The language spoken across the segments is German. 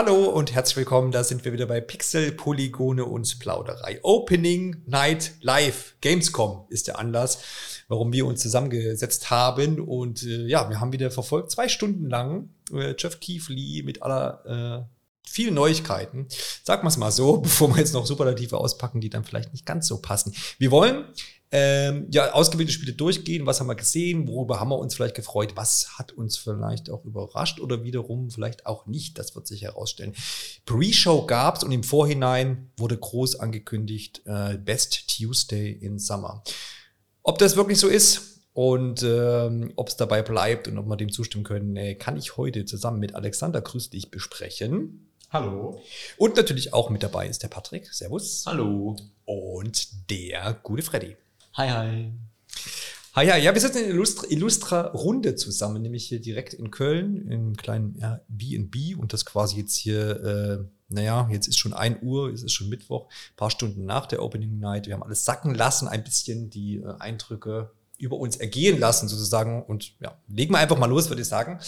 Hallo und herzlich willkommen, da sind wir wieder bei Pixel, Polygone und Plauderei. Opening Night Live. Gamescom ist der Anlass, warum wir uns zusammengesetzt haben. Und äh, ja, wir haben wieder verfolgt, zwei Stunden lang, äh, Jeff Keefley mit aller äh, vielen Neuigkeiten. Sagen wir es mal so, bevor wir jetzt noch Superlative auspacken, die dann vielleicht nicht ganz so passen. Wir wollen ähm, ja, ausgewählte Spiele durchgehen. Was haben wir gesehen? Worüber haben wir uns vielleicht gefreut? Was hat uns vielleicht auch überrascht oder wiederum vielleicht auch nicht? Das wird sich herausstellen. Pre-Show gab's und im Vorhinein wurde groß angekündigt, äh, Best Tuesday in Summer. Ob das wirklich so ist und ähm, ob es dabei bleibt und ob wir dem zustimmen können, äh, kann ich heute zusammen mit Alexander Grüß dich besprechen. Hallo. Und natürlich auch mit dabei ist der Patrick. Servus. Hallo. Und der gute Freddy. Hi, hi. Hi, hi. Ja, wir sitzen in illustrer, illustrer Runde zusammen, nämlich hier direkt in Köln, im kleinen ja, B&B und das quasi jetzt hier, äh, naja, jetzt ist schon 1 Uhr, es ist schon Mittwoch, paar Stunden nach der Opening Night. Wir haben alles sacken lassen, ein bisschen die äh, Eindrücke über uns ergehen lassen sozusagen und ja, legen wir einfach mal los, würde ich sagen.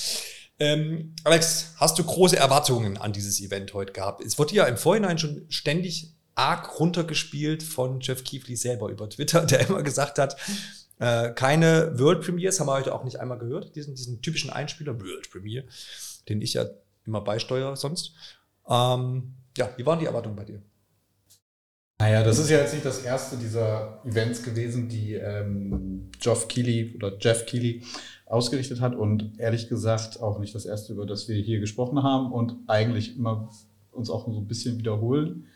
Ähm, Alex, hast du große Erwartungen an dieses Event heute gehabt? Es wurde ja im Vorhinein schon ständig arg runtergespielt von Jeff Keefley selber über Twitter, der immer gesagt hat, äh, keine World Premiers, haben wir heute auch nicht einmal gehört, diesen, diesen typischen Einspieler, World Premiere, den ich ja immer beisteuere sonst. Ähm, ja, wie waren die Erwartungen bei dir? Naja, das ist ja jetzt nicht das erste dieser Events gewesen, die ähm, Geoff Keighley oder Jeff Keighley ausgerichtet hat und ehrlich gesagt auch nicht das erste, über das wir hier gesprochen haben und eigentlich immer uns auch so ein bisschen wiederholen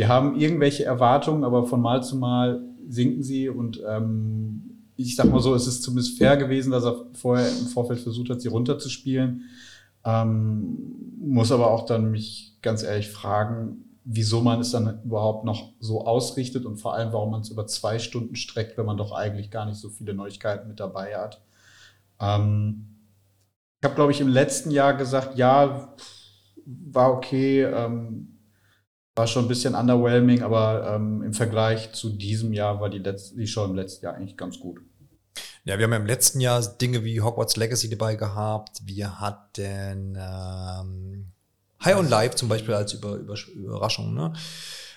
wir haben irgendwelche Erwartungen, aber von Mal zu Mal sinken sie und ähm, ich sag mal so, es ist zumindest fair gewesen, dass er vorher im Vorfeld versucht hat, sie runterzuspielen. Ähm, muss aber auch dann mich ganz ehrlich fragen, wieso man es dann überhaupt noch so ausrichtet und vor allem, warum man es über zwei Stunden streckt, wenn man doch eigentlich gar nicht so viele Neuigkeiten mit dabei hat. Ähm, ich habe, glaube ich, im letzten Jahr gesagt, ja, war okay, ähm, war schon ein bisschen underwhelming, aber ähm, im Vergleich zu diesem Jahr war die, letzte, die Show im letzten Jahr eigentlich ganz gut. Ja, wir haben ja im letzten Jahr Dinge wie Hogwarts Legacy dabei gehabt. Wir hatten ähm, High on Life zum Beispiel als Über, Über, Überraschung. Ne?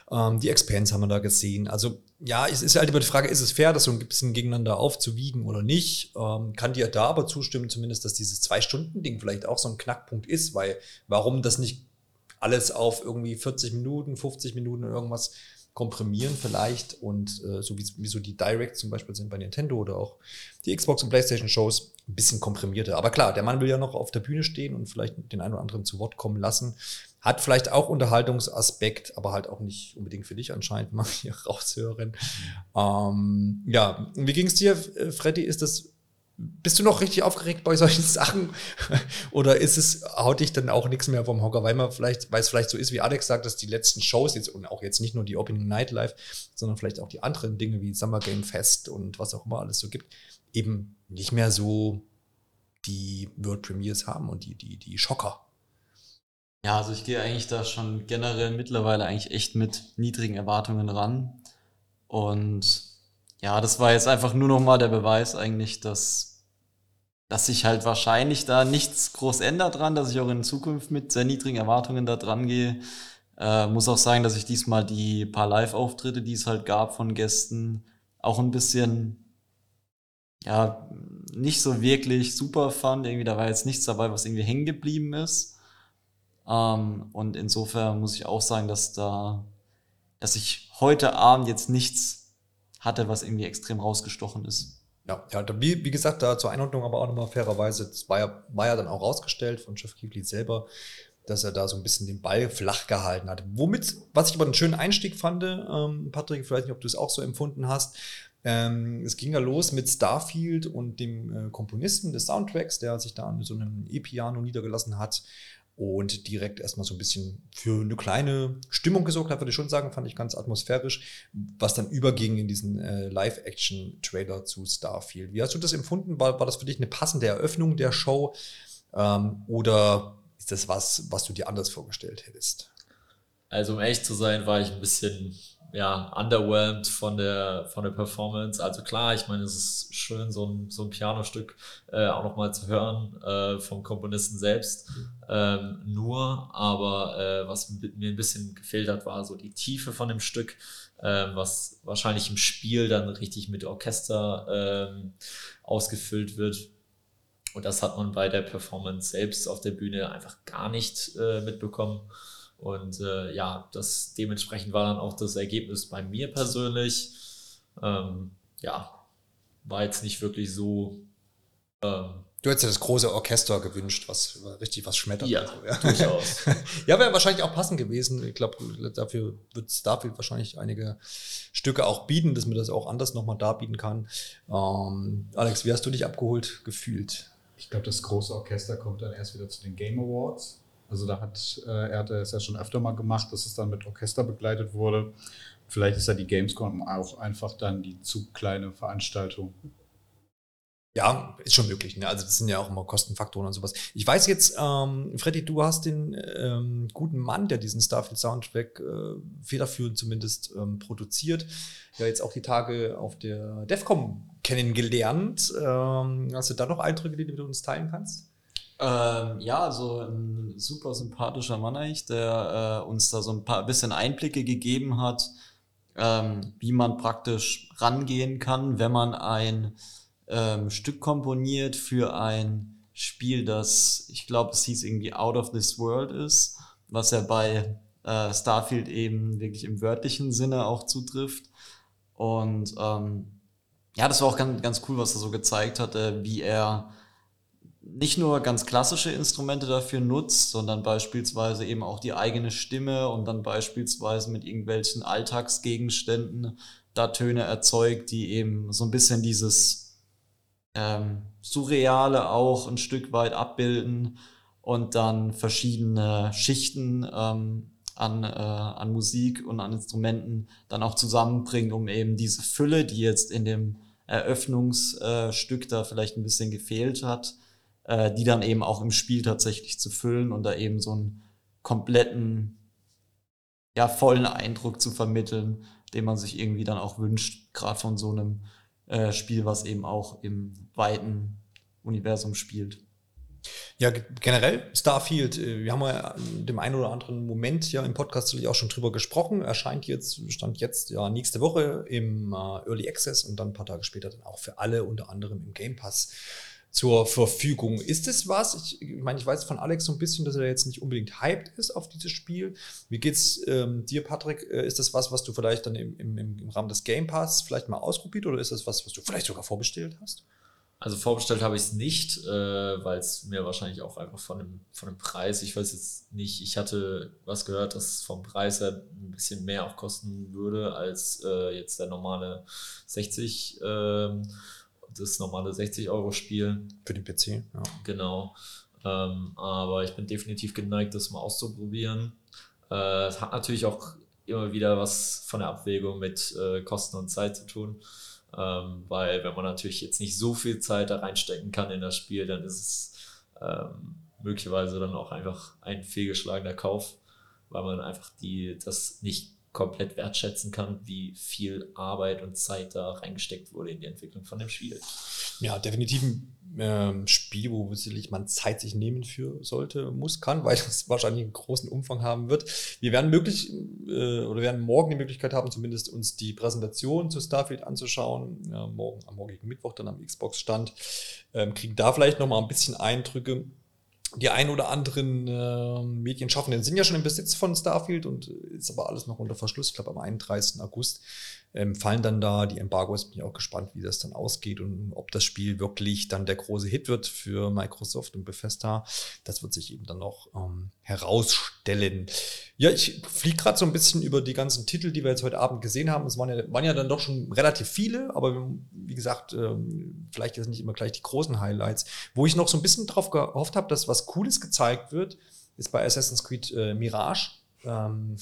Ähm, die Expanse haben wir da gesehen. Also ja, es ist halt immer die Frage, ist es fair, das so ein bisschen gegeneinander aufzuwiegen oder nicht? Ähm, kann dir da aber zustimmen, zumindest, dass dieses Zwei-Stunden-Ding vielleicht auch so ein Knackpunkt ist, weil warum das nicht alles auf irgendwie 40 Minuten, 50 Minuten irgendwas komprimieren vielleicht und äh, so wie, wie so die Direct zum Beispiel sind bei Nintendo oder auch die Xbox und Playstation Shows ein bisschen komprimierter. Aber klar, der Mann will ja noch auf der Bühne stehen und vielleicht den einen oder anderen zu Wort kommen lassen. Hat vielleicht auch Unterhaltungsaspekt, aber halt auch nicht unbedingt für dich anscheinend, mal hier raushören. Mhm. Ähm, ja, wie ging es dir, Freddy? Ist das bist du noch richtig aufgeregt bei solchen Sachen? Oder ist es, haut dich dann auch nichts mehr vom Hocker, weil man vielleicht, weil es vielleicht so ist, wie Alex sagt, dass die letzten Shows jetzt und auch jetzt nicht nur die Opening Night Live, sondern vielleicht auch die anderen Dinge wie Summer Game Fest und was auch immer alles so gibt, eben nicht mehr so die World Premiers haben und die, die, die Schocker. Ja, also ich gehe eigentlich da schon generell mittlerweile eigentlich echt mit niedrigen Erwartungen ran. Und ja, das war jetzt einfach nur noch mal der Beweis eigentlich, dass, dass sich halt wahrscheinlich da nichts groß ändert dran, dass ich auch in Zukunft mit sehr niedrigen Erwartungen da dran gehe. Äh, muss auch sagen, dass ich diesmal die paar Live-Auftritte, die es halt gab von Gästen, auch ein bisschen, ja, nicht so wirklich super fand. Irgendwie, da war jetzt nichts dabei, was irgendwie hängen geblieben ist. Ähm, und insofern muss ich auch sagen, dass da, dass ich heute Abend jetzt nichts hatte, was irgendwie extrem rausgestochen ist. Ja, ja wie, wie gesagt, da zur Einordnung aber auch nochmal fairerweise, das war ja, war ja dann auch rausgestellt von Chef Kiefli selber, dass er da so ein bisschen den Ball flach gehalten hat. Womit, was ich aber einen schönen Einstieg fand, ähm, Patrick, ich weiß nicht, ob du es auch so empfunden hast, ähm, es ging ja los mit Starfield und dem äh, Komponisten des Soundtracks, der sich da an so einem E-Piano niedergelassen hat und direkt erstmal so ein bisschen für eine kleine Stimmung gesorgt hat, würde ich schon sagen, fand ich ganz atmosphärisch, was dann überging in diesen äh, Live-Action-Trailer zu Starfield. Wie hast du das empfunden? War, war das für dich eine passende Eröffnung der Show ähm, oder ist das was, was du dir anders vorgestellt hättest? Also um echt zu sein, war ich ein bisschen ja, underwhelmed von der, von der Performance. Also klar, ich meine, es ist schön, so ein, so ein Pianostück äh, auch nochmal zu hören äh, vom Komponisten selbst. Ähm, nur, aber äh, was mir ein bisschen gefehlt hat, war so die Tiefe von dem Stück, äh, was wahrscheinlich im Spiel dann richtig mit Orchester ähm, ausgefüllt wird. Und das hat man bei der Performance selbst auf der Bühne einfach gar nicht äh, mitbekommen. Und äh, ja, das dementsprechend war dann auch das Ergebnis bei mir persönlich. Ähm, ja, war jetzt nicht wirklich so. Ähm, du hättest ja das große Orchester gewünscht, was richtig was schmettert. Ja, so, ja. durchaus. ja, wäre wahrscheinlich auch passend gewesen. Ich glaube, dafür wird Starfield wahrscheinlich einige Stücke auch bieten, dass man das auch anders nochmal darbieten kann. Ähm, Alex, wie hast du dich abgeholt gefühlt? Ich glaube, das große Orchester kommt dann erst wieder zu den Game Awards. Also da hat, äh, er hatte es ja schon öfter mal gemacht, dass es dann mit Orchester begleitet wurde. Vielleicht ist ja die Gamescom auch einfach dann die zu kleine Veranstaltung. Ja, ist schon möglich. Ne? Also das sind ja auch immer Kostenfaktoren und sowas. Ich weiß jetzt, ähm, Freddy, du hast den ähm, guten Mann, der diesen Starfield-Soundtrack äh, federführend zumindest ähm, produziert, ja jetzt auch die Tage auf der DEFCOM kennengelernt. Ähm, hast du da noch Eindrücke, die du mit uns teilen kannst? Ähm, ja, also ein super sympathischer Mann eigentlich, der äh, uns da so ein paar bisschen Einblicke gegeben hat, ähm, wie man praktisch rangehen kann, wenn man ein ähm, Stück komponiert für ein Spiel, das, ich glaube, es hieß irgendwie Out of This World ist, was ja bei äh, Starfield eben wirklich im wörtlichen Sinne auch zutrifft. Und ähm, ja, das war auch ganz, ganz cool, was er so gezeigt hatte, wie er nicht nur ganz klassische Instrumente dafür nutzt, sondern beispielsweise eben auch die eigene Stimme und dann beispielsweise mit irgendwelchen Alltagsgegenständen da Töne erzeugt, die eben so ein bisschen dieses ähm, Surreale auch ein Stück weit abbilden und dann verschiedene Schichten ähm, an, äh, an Musik und an Instrumenten dann auch zusammenbringt, um eben diese Fülle, die jetzt in dem Eröffnungsstück äh, da vielleicht ein bisschen gefehlt hat, äh, die dann eben auch im Spiel tatsächlich zu füllen und da eben so einen kompletten, ja, vollen Eindruck zu vermitteln, den man sich irgendwie dann auch wünscht, gerade von so einem äh, Spiel, was eben auch im weiten Universum spielt. Ja, generell Starfield, äh, wir haben ja in dem einen oder anderen Moment ja im Podcast natürlich auch schon drüber gesprochen, erscheint jetzt, stand jetzt ja nächste Woche im äh, Early Access und dann ein paar Tage später dann auch für alle, unter anderem im Game Pass zur Verfügung. Ist es was? Ich, ich meine, ich weiß von Alex so ein bisschen, dass er jetzt nicht unbedingt hyped ist auf dieses Spiel. Wie geht's ähm, dir, Patrick? Äh, ist das was, was du vielleicht dann im, im, im Rahmen des Game Pass vielleicht mal ausprobiert oder ist das was, was du vielleicht sogar vorbestellt hast? Also vorbestellt habe ich es nicht, äh, weil es mir wahrscheinlich auch einfach von dem, von dem Preis, ich weiß jetzt nicht, ich hatte was gehört, dass es vom Preis her ein bisschen mehr auch kosten würde als äh, jetzt der normale 60 ähm, das normale 60-Euro-Spiel. Für den PC, ja. Genau. Ähm, aber ich bin definitiv geneigt, das mal auszuprobieren. Äh, es hat natürlich auch immer wieder was von der Abwägung mit äh, Kosten und Zeit zu tun. Ähm, weil wenn man natürlich jetzt nicht so viel Zeit da reinstecken kann in das Spiel, dann ist es ähm, möglicherweise dann auch einfach ein fehlgeschlagener Kauf, weil man einfach die, das nicht komplett wertschätzen kann, wie viel Arbeit und Zeit da reingesteckt wurde in die Entwicklung von dem Spiel. Ja, definitiv ein ähm, Spiel, wo sicherlich man Zeit sich nehmen für sollte, muss, kann, weil es wahrscheinlich einen großen Umfang haben wird. Wir werden möglich äh, oder werden morgen die Möglichkeit haben, zumindest uns die Präsentation zu Starfield anzuschauen. Ja, morgen am morgigen Mittwoch dann am Xbox-Stand. Ähm, kriegen da vielleicht noch mal ein bisschen Eindrücke die ein oder anderen äh, Medienschaffenden sind ja schon im Besitz von Starfield und ist aber alles noch unter Verschluss. Ich glaube, am 31. August ähm, fallen dann da die Embargos. Bin ich auch gespannt, wie das dann ausgeht und ob das Spiel wirklich dann der große Hit wird für Microsoft und Bethesda. Das wird sich eben dann noch ähm, herausstellen. Ja, ich fliege gerade so ein bisschen über die ganzen Titel, die wir jetzt heute Abend gesehen haben. Es waren ja, waren ja dann doch schon relativ viele, aber wie gesagt, ähm, vielleicht jetzt nicht immer gleich die großen Highlights. Wo ich noch so ein bisschen drauf gehofft habe, dass was Cooles gezeigt wird, ist bei Assassin's Creed äh, Mirage. Ähm,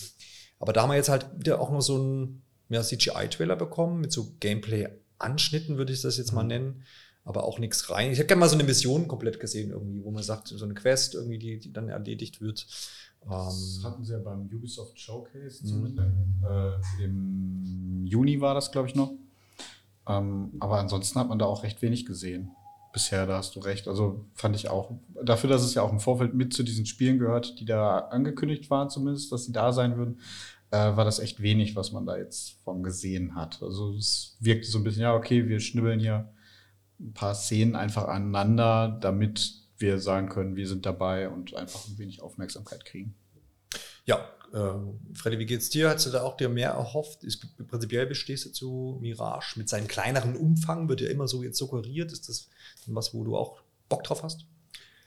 aber da haben wir jetzt halt wieder auch nur so ein ja, CGI-Trailer bekommen mit so Gameplay-Anschnitten, würde ich das jetzt mal mhm. nennen. aber auch nichts rein. Ich hätte gerne mal so eine Mission komplett gesehen irgendwie, wo man sagt, so eine Quest irgendwie, die, die dann erledigt wird. Das Ähm, hatten sie ja beim Ubisoft Showcase Mhm. zumindest. Äh, Im Juni war das, glaube ich, noch. Ähm, aber ansonsten hat man da auch recht wenig gesehen. Bisher, da hast du recht. Also fand ich auch, dafür, dass es ja auch im Vorfeld mit zu diesen Spielen gehört, die da angekündigt waren, zumindest, dass sie da sein würden, äh, war das echt wenig, was man da jetzt von gesehen hat. Also es wirkte so ein bisschen, ja, okay, wir schnibbeln hier ein paar Szenen einfach aneinander, damit wir sagen können, wir sind dabei und einfach ein wenig Aufmerksamkeit kriegen. ja, äh, Freddy, wie geht's dir? Hast du da auch dir mehr erhofft? Ist, prinzipiell bestehst du zu Mirage mit seinem kleineren Umfang, wird ja immer so jetzt suggeriert. Ist das was, wo du auch Bock drauf hast?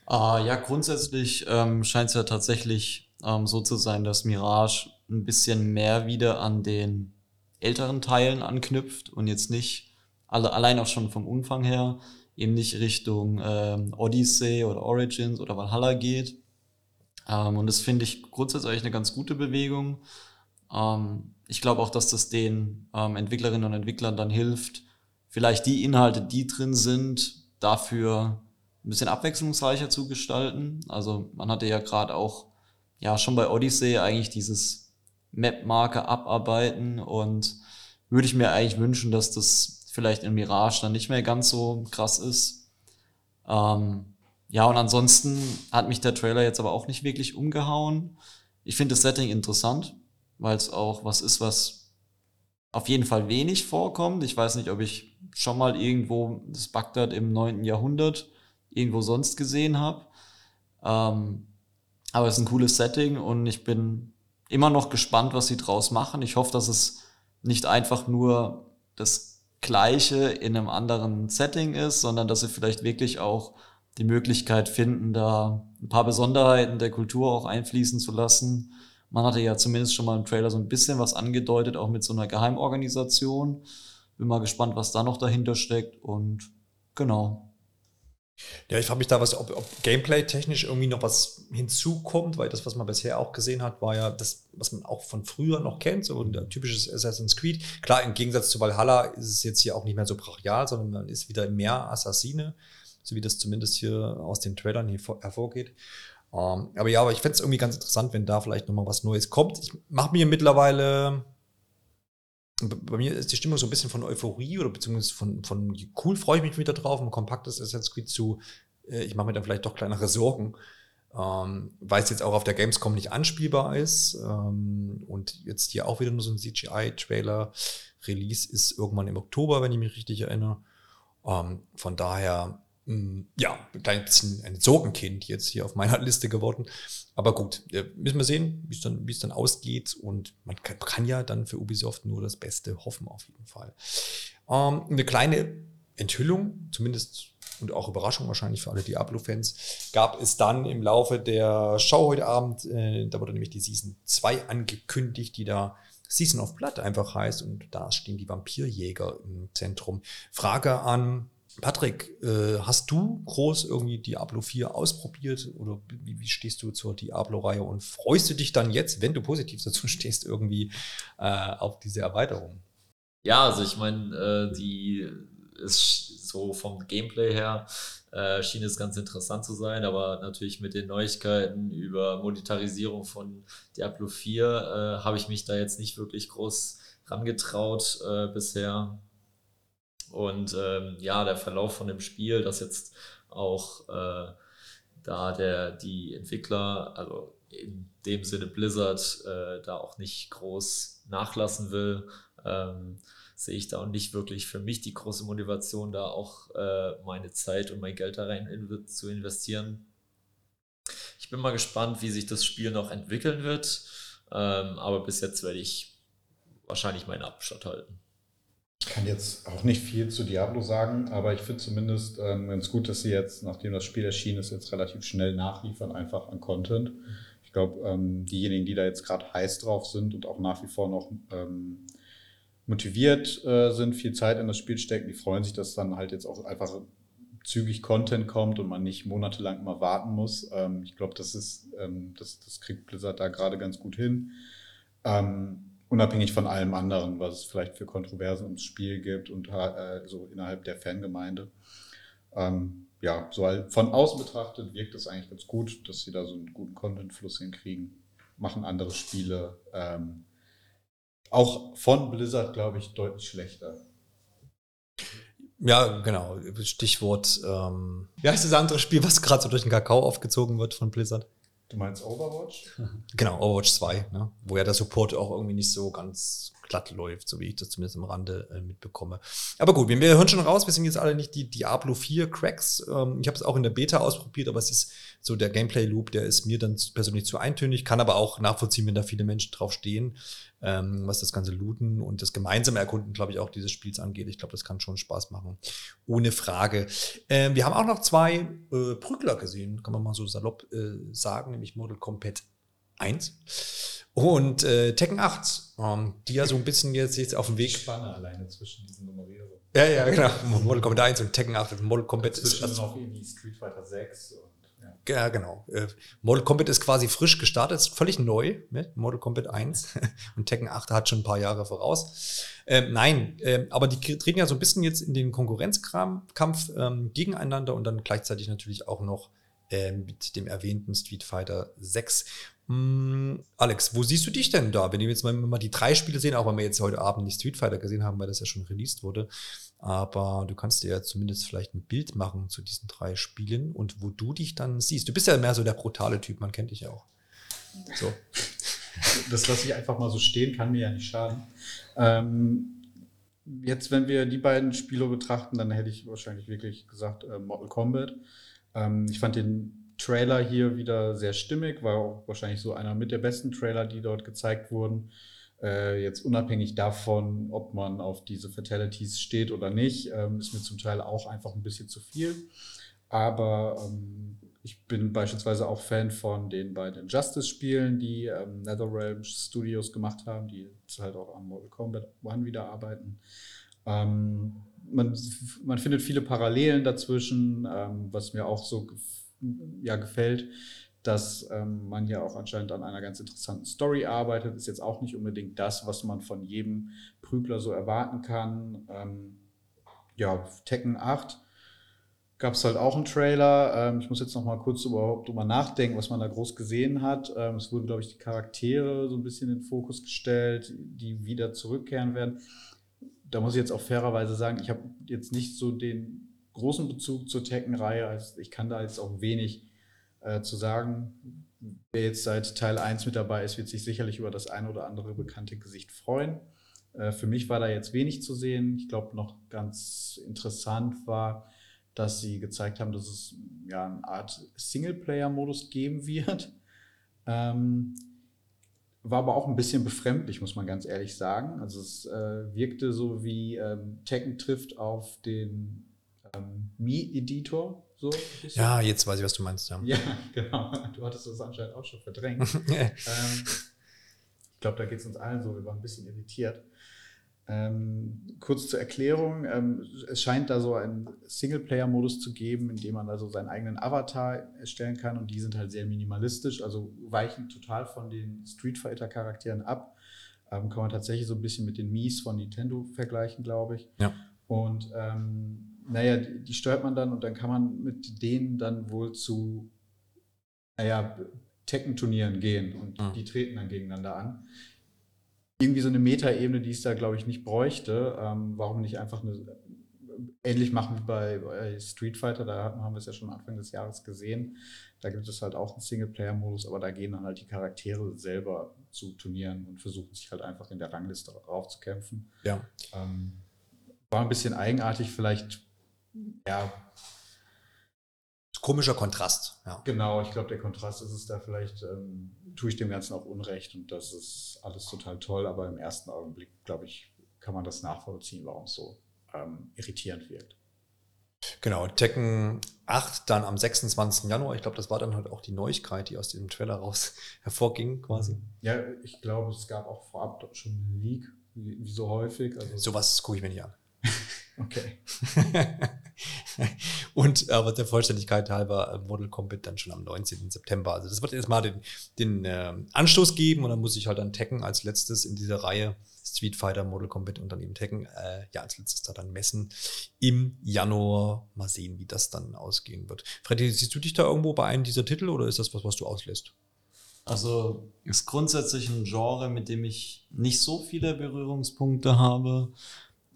Ah, ja, grundsätzlich ähm, scheint es ja tatsächlich ähm, so zu sein, dass Mirage ein bisschen mehr wieder an den älteren Teilen anknüpft und jetzt nicht, alle, allein auch schon vom Umfang her, eben nicht Richtung ähm, Odyssey oder Origins oder Valhalla geht. Ähm, und das finde ich grundsätzlich eine ganz gute Bewegung. Ähm, ich glaube auch, dass das den ähm, Entwicklerinnen und Entwicklern dann hilft, vielleicht die Inhalte, die drin sind, dafür ein bisschen abwechslungsreicher zu gestalten. Also man hatte ja gerade auch ja schon bei Odyssey eigentlich dieses Map-Marker abarbeiten und würde ich mir eigentlich wünschen, dass das vielleicht in Mirage dann nicht mehr ganz so krass ist. Ähm, ja, und ansonsten hat mich der Trailer jetzt aber auch nicht wirklich umgehauen. Ich finde das Setting interessant, weil es auch was ist, was auf jeden Fall wenig vorkommt. Ich weiß nicht, ob ich schon mal irgendwo das Bagdad im 9. Jahrhundert irgendwo sonst gesehen habe. Ähm, aber es ist ein cooles Setting und ich bin immer noch gespannt, was sie draus machen. Ich hoffe, dass es nicht einfach nur das Gleiche in einem anderen Setting ist, sondern dass sie vielleicht wirklich auch die Möglichkeit finden, da ein paar Besonderheiten der Kultur auch einfließen zu lassen. Man hatte ja zumindest schon mal im Trailer so ein bisschen was angedeutet, auch mit so einer Geheimorganisation. Bin mal gespannt, was da noch dahinter steckt und genau. Ja, ich frage mich da, was, ob, ob Gameplay-technisch irgendwie noch was hinzukommt, weil das, was man bisher auch gesehen hat, war ja das, was man auch von früher noch kennt, so ein typisches Assassin's Creed. Klar, im Gegensatz zu Valhalla ist es jetzt hier auch nicht mehr so brachial, sondern man ist wieder mehr Assassine, so wie das zumindest hier aus den Trailern hier hervorgeht. Ähm, aber ja, aber ich fände es irgendwie ganz interessant, wenn da vielleicht nochmal was Neues kommt. Ich mache mir mittlerweile bei mir ist die Stimmung so ein bisschen von Euphorie oder beziehungsweise von, von cool freue ich mich wieder drauf, ein kompaktes Assassin's Creed zu, äh, ich mache mir dann vielleicht doch kleinere Sorgen, ähm, weil es jetzt auch auf der Gamescom nicht anspielbar ist ähm, und jetzt hier auch wieder nur so ein CGI-Trailer. Release ist irgendwann im Oktober, wenn ich mich richtig erinnere. Ähm, von daher, ja, ein kleines ein Sorgenkind jetzt hier auf meiner Liste geworden. Aber gut, äh, müssen wir sehen, wie es dann, wie es dann ausgeht. Und man kann, kann ja dann für Ubisoft nur das Beste hoffen, auf jeden Fall. Ähm, eine kleine Enthüllung, zumindest und auch Überraschung wahrscheinlich für alle Diablo-Fans, gab es dann im Laufe der Show heute Abend, äh, da wurde nämlich die Season 2 angekündigt, die da Season of Blood einfach heißt und da stehen die Vampirjäger im Zentrum. Frage an Patrick, äh, hast du groß irgendwie Diablo 4 ausprobiert oder wie, wie stehst du zur Diablo-Reihe und freust du dich dann jetzt, wenn du positiv dazu stehst, irgendwie äh, auf diese Erweiterung? Ja, also ich meine, äh, die ist so vom Gameplay her äh, schien es ganz interessant zu sein, aber natürlich mit den Neuigkeiten über Monetarisierung von Diablo 4 äh, habe ich mich da jetzt nicht wirklich groß rangetraut äh, bisher. Und ähm, ja, der Verlauf von dem Spiel, das jetzt auch äh, da der, die Entwickler, also in dem Sinne Blizzard, äh, da auch nicht groß nachlassen will, ähm, sehe ich da auch nicht wirklich für mich die große Motivation, da auch äh, meine Zeit und mein Geld da rein in, zu investieren. Ich bin mal gespannt, wie sich das Spiel noch entwickeln wird, ähm, aber bis jetzt werde ich wahrscheinlich meinen Abstand halten. Ich kann jetzt auch nicht viel zu Diablo sagen, aber ich finde zumindest ähm, ganz gut, dass sie jetzt, nachdem das Spiel erschienen ist, jetzt relativ schnell nachliefern, einfach an Content. Ich glaube, ähm, diejenigen, die da jetzt gerade heiß drauf sind und auch nach wie vor noch ähm, motiviert äh, sind, viel Zeit in das Spiel stecken, die freuen sich, dass dann halt jetzt auch einfach zügig Content kommt und man nicht monatelang immer warten muss. Ähm, ich glaube, das ist, ähm, das, das kriegt Blizzard da gerade ganz gut hin. Ähm, unabhängig von allem anderen, was es vielleicht für Kontroversen ums Spiel gibt und äh, so innerhalb der Fangemeinde. Ähm, ja, so von außen betrachtet wirkt es eigentlich ganz gut, dass sie da so einen guten Content-Fluss hinkriegen. Machen andere Spiele. Ähm, auch von Blizzard, glaube ich, deutlich schlechter. Ja, genau. Stichwort, ähm, wie heißt das andere Spiel, was gerade so durch den Kakao aufgezogen wird von Blizzard? Du meinst Overwatch? Genau, Overwatch 2, ne? wo ja der Support auch irgendwie nicht so ganz glatt läuft, so wie ich das zumindest am Rande äh, mitbekomme. Aber gut, wir, wir hören schon raus, wir sind jetzt alle nicht die Diablo 4 Cracks. Ähm, ich habe es auch in der Beta ausprobiert, aber es ist so der Gameplay-Loop, der ist mir dann persönlich zu eintönig, kann aber auch nachvollziehen, wenn da viele Menschen drauf stehen, ähm, was das ganze Looten und das gemeinsame Erkunden, glaube ich, auch dieses Spiels angeht. Ich glaube, das kann schon Spaß machen. Ohne Frage. Ähm, wir haben auch noch zwei äh, Prügler gesehen, kann man mal so salopp äh, sagen, nämlich Mortal Kombat 1 und äh, Tekken 8, ähm, die ja so ein bisschen jetzt, jetzt auf dem Weg. Spanne alleine zwischen diesen Nummerierungen. Ja, ja, genau. Mortal Kombat 1 und Tekken 8. Mortal Kombat Zwischen ist. Also, noch irgendwie Street Fighter 6 und ja. ja, genau. Äh, Mortal Kombat ist quasi frisch gestartet, ist völlig neu mit Mortal Kombat 1 und Tekken 8 hat schon ein paar Jahre voraus. Ähm, nein, ähm, aber die treten ja so ein bisschen jetzt in den Konkurrenzkampf ähm, gegeneinander und dann gleichzeitig natürlich auch noch äh, mit dem erwähnten Street Fighter 6. Hm, Alex, wo siehst du dich denn da? Wenn wir jetzt mal, mal die drei Spiele sehen, auch wenn wir jetzt heute Abend nicht Street Fighter gesehen haben, weil das ja schon released wurde. Aber du kannst dir ja zumindest vielleicht ein Bild machen zu diesen drei Spielen und wo du dich dann siehst. Du bist ja mehr so der brutale Typ, man kennt dich ja auch. So. Das lasse ich einfach mal so stehen, kann mir ja nicht schaden. Ähm, jetzt, wenn wir die beiden Spiele betrachten, dann hätte ich wahrscheinlich wirklich gesagt äh, Mortal Kombat. Ähm, ich fand den Trailer hier wieder sehr stimmig, war auch wahrscheinlich so einer mit der besten Trailer, die dort gezeigt wurden. Äh, jetzt unabhängig davon, ob man auf diese Fatalities steht oder nicht, ähm, ist mir zum Teil auch einfach ein bisschen zu viel. Aber ähm, ich bin beispielsweise auch Fan von den beiden Justice-Spielen, die ähm, NetherRealm Studios gemacht haben, die jetzt halt auch an Mortal Kombat One wieder arbeiten. Ähm, man, man findet viele Parallelen dazwischen, ähm, was mir auch so ja, gefällt, dass ähm, man ja auch anscheinend an einer ganz interessanten Story arbeitet. Ist jetzt auch nicht unbedingt das, was man von jedem Prügler so erwarten kann. Ähm, ja, Tekken 8 gab es halt auch einen Trailer. Ähm, ich muss jetzt noch mal kurz überhaupt drüber nachdenken, was man da groß gesehen hat. Ähm, es wurden, glaube ich, die Charaktere so ein bisschen in den Fokus gestellt, die wieder zurückkehren werden. Da muss ich jetzt auch fairerweise sagen, ich habe jetzt nicht so den großen Bezug zur Tekken-Reihe. Also ich kann da jetzt auch wenig äh, zu sagen. Wer jetzt seit Teil 1 mit dabei ist, wird sich sicherlich über das ein oder andere bekannte Gesicht freuen. Äh, für mich war da jetzt wenig zu sehen. Ich glaube, noch ganz interessant war, dass sie gezeigt haben, dass es ja eine Art Singleplayer-Modus geben wird. Ähm, war aber auch ein bisschen befremdlich, muss man ganz ehrlich sagen. Also es äh, wirkte so wie ähm, Tekken trifft auf den ähm, Me-Editor. So ja, jetzt weiß ich, was du meinst. Ja, ja genau. Du hattest das anscheinend auch schon verdrängt. ähm, ich glaube, da geht es uns allen so. Wir waren ein bisschen irritiert. Ähm, kurz zur Erklärung, ähm, es scheint da so einen Singleplayer-Modus zu geben, in dem man also seinen eigenen Avatar erstellen kann und die sind halt sehr minimalistisch, also weichen total von den Street Fighter-Charakteren ab. Ähm, kann man tatsächlich so ein bisschen mit den Mies von Nintendo vergleichen, glaube ich. Ja. Und ähm, naja, die, die steuert man dann und dann kann man mit denen dann wohl zu, naja, Tekken-Turnieren gehen und mhm. die treten dann gegeneinander an. Irgendwie so eine Metaebene, die es da, glaube ich, nicht bräuchte. Ähm, warum nicht einfach eine, ähnlich machen wie bei, bei Street Fighter, da haben wir es ja schon Anfang des Jahres gesehen. Da gibt es halt auch einen Singleplayer-Modus, aber da gehen dann halt die Charaktere selber zu Turnieren und versuchen sich halt einfach in der Rangliste raufzukämpfen. Ja. Ähm, war ein bisschen eigenartig, vielleicht ja. Komischer Kontrast, ja. Genau, ich glaube, der Kontrast ist es da vielleicht, ähm, tue ich dem Ganzen auch Unrecht und das ist alles total toll, aber im ersten Augenblick, glaube ich, kann man das nachvollziehen, warum es so ähm, irritierend wirkt. Genau, Tekken 8 dann am 26. Januar. Ich glaube, das war dann halt auch die Neuigkeit, die aus diesem Trailer raus hervorging, quasi. Ja, ich glaube, es gab auch vorab schon einen Leak, wie, wie so häufig. Also Sowas gucke ich mir nicht an. okay. und aber der Vollständigkeit halber äh, Model Combat dann schon am 19. September. Also das wird erstmal den, den äh, Anstoß geben und dann muss ich halt dann Tekken als letztes in dieser Reihe Street Fighter, Mortal Kombat und dann eben Tekken. Äh, ja, als letztes da dann Messen im Januar. Mal sehen, wie das dann ausgehen wird. Freddy, siehst du dich da irgendwo bei einem dieser Titel oder ist das was, was du auslässt? Also ist grundsätzlich ein Genre, mit dem ich nicht so viele Berührungspunkte habe.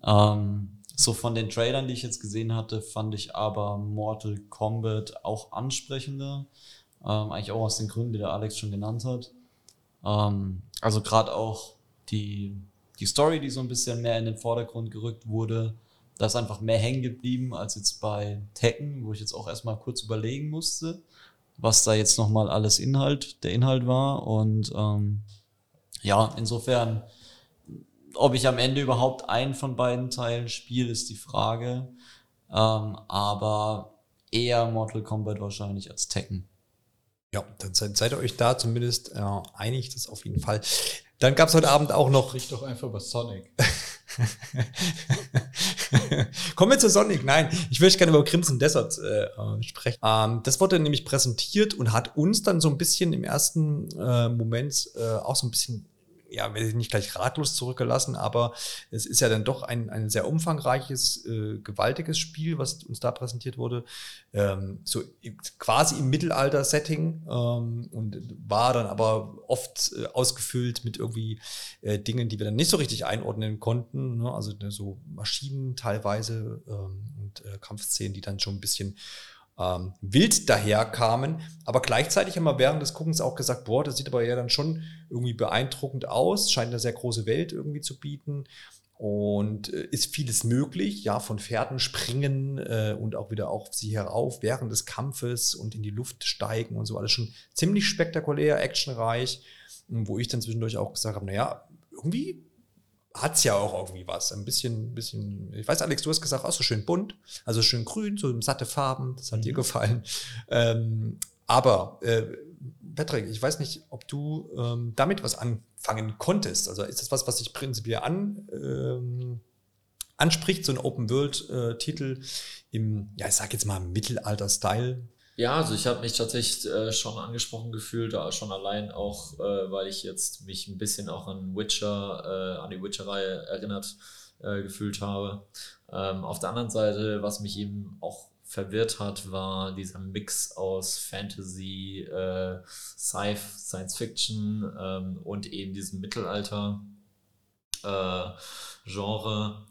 Ähm, so von den Trailern, die ich jetzt gesehen hatte, fand ich aber Mortal Kombat auch ansprechender. Ähm, eigentlich auch aus den Gründen, die der Alex schon genannt hat. Ähm, also gerade auch die, die Story, die so ein bisschen mehr in den Vordergrund gerückt wurde, da ist einfach mehr hängen geblieben als jetzt bei Tekken, wo ich jetzt auch erstmal kurz überlegen musste, was da jetzt nochmal alles Inhalt, der Inhalt war. Und ähm, ja, insofern ob ich am Ende überhaupt einen von beiden Teilen spiele, ist die Frage. Ähm, aber eher Mortal Kombat wahrscheinlich als Tekken. Ja, dann seid, seid ihr euch da zumindest äh, einig, das auf jeden Fall. Dann gab es heute Abend auch noch. Sprich doch einfach über Sonic. Kommen wir zu Sonic. Nein, ich möchte gerne über Crimson Desert äh, äh, sprechen. Ähm, das wurde nämlich präsentiert und hat uns dann so ein bisschen im ersten äh, Moment äh, auch so ein bisschen ja, nicht gleich ratlos zurückgelassen, aber es ist ja dann doch ein, ein sehr umfangreiches, äh, gewaltiges Spiel, was uns da präsentiert wurde. Ähm, so quasi im Mittelalter-Setting ähm, und war dann aber oft äh, ausgefüllt mit irgendwie äh, Dingen, die wir dann nicht so richtig einordnen konnten. Ne? Also so Maschinen teilweise ähm, und äh, Kampfszenen, die dann schon ein bisschen ähm, wild daherkamen. Aber gleichzeitig haben wir während des Guckens auch gesagt, boah, das sieht aber ja dann schon irgendwie beeindruckend aus, scheint eine sehr große Welt irgendwie zu bieten. Und äh, ist vieles möglich, ja, von Pferden springen äh, und auch wieder auf sie herauf während des Kampfes und in die Luft steigen und so alles schon ziemlich spektakulär, actionreich, wo ich dann zwischendurch auch gesagt habe, naja, irgendwie hat es ja auch irgendwie was. Ein bisschen, bisschen, ich weiß, Alex, du hast gesagt, auch so schön bunt, also schön grün, so satte Farben, das hat mhm. dir gefallen. Ähm, aber, äh, Patrick, ich weiß nicht, ob du ähm, damit was anfangen konntest. Also ist das was, was dich prinzipiell an, ähm, anspricht, so ein Open-World-Titel äh, im, ja, ich sag jetzt mal Mittelalter-Style? Ja, also ich habe mich tatsächlich äh, schon angesprochen gefühlt, äh, schon allein auch, äh, weil ich jetzt mich ein bisschen auch an Witcher, äh, an die Witcher-Reihe erinnert äh, gefühlt habe. Ähm, auf der anderen Seite, was mich eben auch verwirrt hat, war dieser Mix aus Fantasy, äh, Science Fiction ähm, und eben diesem Mittelalter Genre,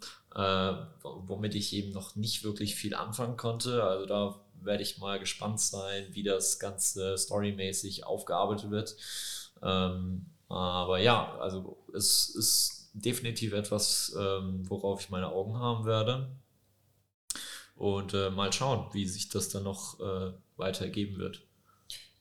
womit ich eben noch nicht wirklich viel anfangen konnte. Also da werde ich mal gespannt sein, wie das Ganze storymäßig aufgearbeitet wird. Ähm, aber ja, also es ist definitiv etwas, ähm, worauf ich meine Augen haben werde. Und äh, mal schauen, wie sich das dann noch äh, weitergeben wird.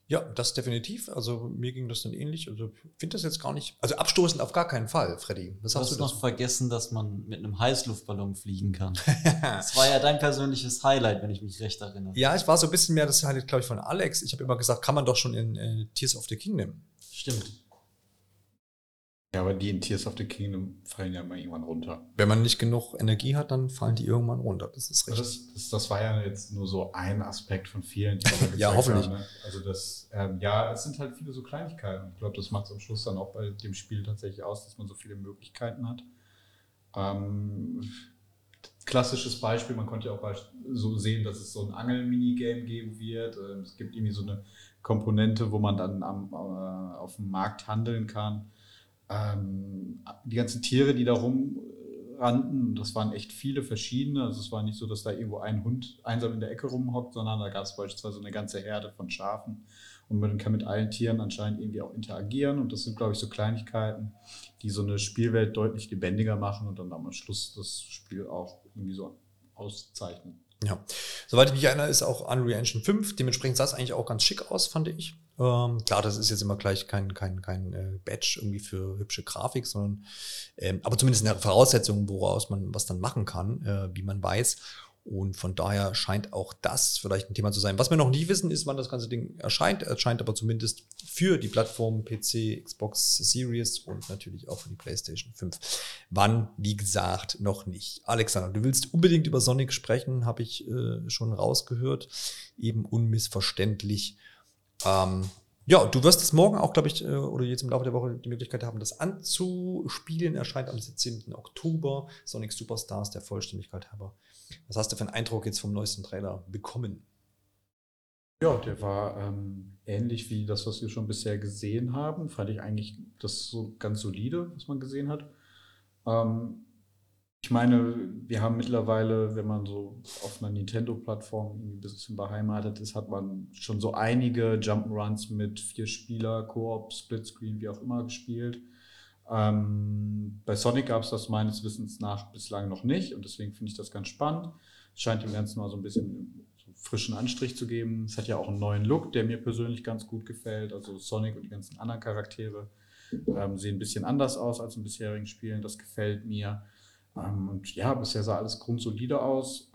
Ja, das definitiv. Also mir ging das dann ähnlich. Also ich finde das jetzt gar nicht. Also abstoßend auf gar keinen Fall, Freddy. Was du hast du noch vergessen, dass man mit einem Heißluftballon fliegen kann. das war ja dein persönliches Highlight, wenn ich mich recht erinnere. Ja, ich war so ein bisschen mehr das Highlight, glaube ich, von Alex. Ich habe immer gesagt, kann man doch schon in äh, Tears of the Kingdom. Stimmt. Ja, aber die in Tears of the Kingdom fallen ja mal irgendwann runter. Wenn man nicht genug Energie hat, dann fallen die irgendwann runter. Das ist richtig. Das, das, das war ja jetzt nur so ein Aspekt von vielen, die Ja, hoffentlich. Haben, ne? Also das, ähm, ja, es sind halt viele so Kleinigkeiten. Ich glaube, das macht es am Schluss dann auch bei dem Spiel tatsächlich aus, dass man so viele Möglichkeiten hat. Ähm, klassisches Beispiel, man konnte ja auch so sehen, dass es so ein Angel-Minigame geben wird. Ähm, es gibt irgendwie so eine Komponente, wo man dann am, äh, auf dem Markt handeln kann ähm, die ganzen Tiere, die da rumrannten, das waren echt viele verschiedene. Also es war nicht so, dass da irgendwo ein Hund einsam in der Ecke rumhockt, sondern da gab es beispielsweise eine ganze Herde von Schafen. Und man kann mit allen Tieren anscheinend irgendwie auch interagieren. Und das sind, glaube ich, so Kleinigkeiten, die so eine Spielwelt deutlich lebendiger machen und dann am Schluss das Spiel auch irgendwie so auszeichnen. Ja, soweit ich mich erinnere, ist auch Unreal Engine 5. Dementsprechend sah es eigentlich auch ganz schick aus, fand ich. Ähm, klar, das ist jetzt immer gleich kein, kein, kein äh, Badge irgendwie für hübsche Grafik, sondern ähm, aber zumindest eine Voraussetzung, woraus man was dann machen kann, äh, wie man weiß. Und von daher scheint auch das vielleicht ein Thema zu sein. Was wir noch nie wissen, ist, wann das ganze Ding erscheint. Erscheint aber zumindest für die Plattformen PC, Xbox Series und natürlich auch für die PlayStation 5. Wann, wie gesagt, noch nicht. Alexander, du willst unbedingt über Sonic sprechen, habe ich äh, schon rausgehört. Eben unmissverständlich. Ähm, Ja, du wirst es morgen auch, glaube ich, äh, oder jetzt im Laufe der Woche die Möglichkeit haben, das anzuspielen. Erscheint am 17. Oktober. Sonic Superstars, der Vollständigkeit halber. Was hast du für einen Eindruck jetzt vom neuesten Trailer bekommen? Ja, der war ähm, ähnlich wie das, was wir schon bisher gesehen haben. Fand ich eigentlich das so ganz solide, was man gesehen hat. Ähm, ich meine, wir haben mittlerweile, wenn man so auf einer Nintendo-Plattform ein bisschen beheimatet ist, hat man schon so einige Jump'n'Runs mit vier Spieler, Koop, Splitscreen, wie auch immer gespielt. Ähm, bei Sonic gab es das meines Wissens nach bislang noch nicht und deswegen finde ich das ganz spannend. Es scheint dem Ganzen mal so ein bisschen so frischen Anstrich zu geben. Es hat ja auch einen neuen Look, der mir persönlich ganz gut gefällt. Also Sonic und die ganzen anderen Charaktere ähm, sehen ein bisschen anders aus als in bisherigen Spielen. Das gefällt mir. Ähm, und ja, bisher sah alles grundsolide aus.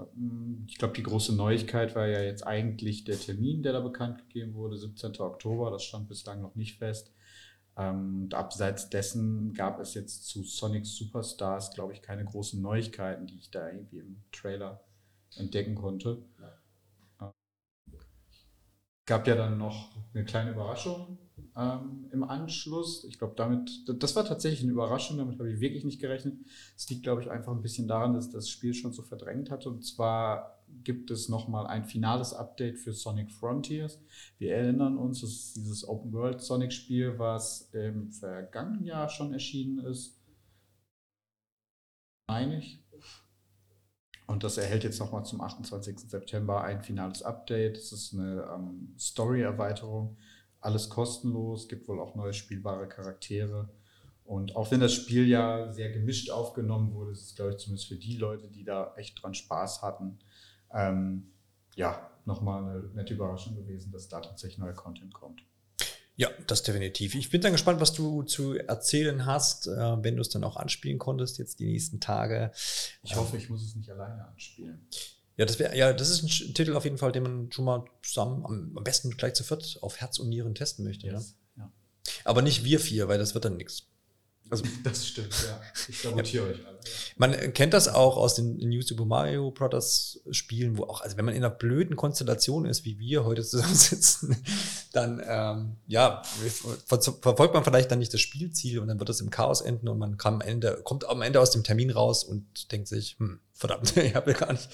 Ich glaube, die große Neuigkeit war ja jetzt eigentlich der Termin, der da bekannt gegeben wurde, 17. Oktober. Das stand bislang noch nicht fest. Ähm, und abseits dessen gab es jetzt zu Sonic Superstars, glaube ich, keine großen Neuigkeiten, die ich da irgendwie im Trailer entdecken konnte. Ja. Gab ja dann noch eine kleine Überraschung ähm, im Anschluss. Ich glaube, damit, das war tatsächlich eine Überraschung, damit habe ich wirklich nicht gerechnet. Es liegt, glaube ich, einfach ein bisschen daran, dass das Spiel schon so verdrängt hatte. Und zwar gibt es nochmal ein finales Update für Sonic Frontiers. Wir erinnern uns, das ist dieses Open World Sonic Spiel, was im vergangenen Jahr schon erschienen ist. Meine ich. Und das erhält jetzt nochmal zum 28. September ein finales Update. Das ist eine ähm, Story-Erweiterung alles kostenlos, gibt wohl auch neue spielbare Charaktere. Und auch wenn das Spiel ja sehr gemischt aufgenommen wurde, ist es, glaube ich, zumindest für die Leute, die da echt dran Spaß hatten, ähm, ja, nochmal eine nette Überraschung gewesen, dass da tatsächlich neuer Content kommt. Ja, das definitiv. Ich bin dann gespannt, was du zu erzählen hast, äh, wenn du es dann auch anspielen konntest, jetzt die nächsten Tage. Ich hoffe, ich muss es nicht alleine anspielen. Ja, das wäre, ja, das ist ein Titel auf jeden Fall, den man schon mal zusammen, am, am besten gleich zu viert auf Herz und Nieren testen möchte. Yes. Ja? ja. Aber nicht wir vier, weil das wird dann nichts. Also, das stimmt, ja. Ich sabotiere ja. euch alle. Man kennt das auch aus den New Super Mario Brothers Spielen, wo auch, also wenn man in einer blöden Konstellation ist, wie wir heute zusammensitzen, dann, ähm, ja, ver verfolgt man vielleicht dann nicht das Spielziel und dann wird es im Chaos enden und man am Ende, kommt am Ende aus dem Termin raus und denkt sich, hm, verdammt, ich habe ja gar nicht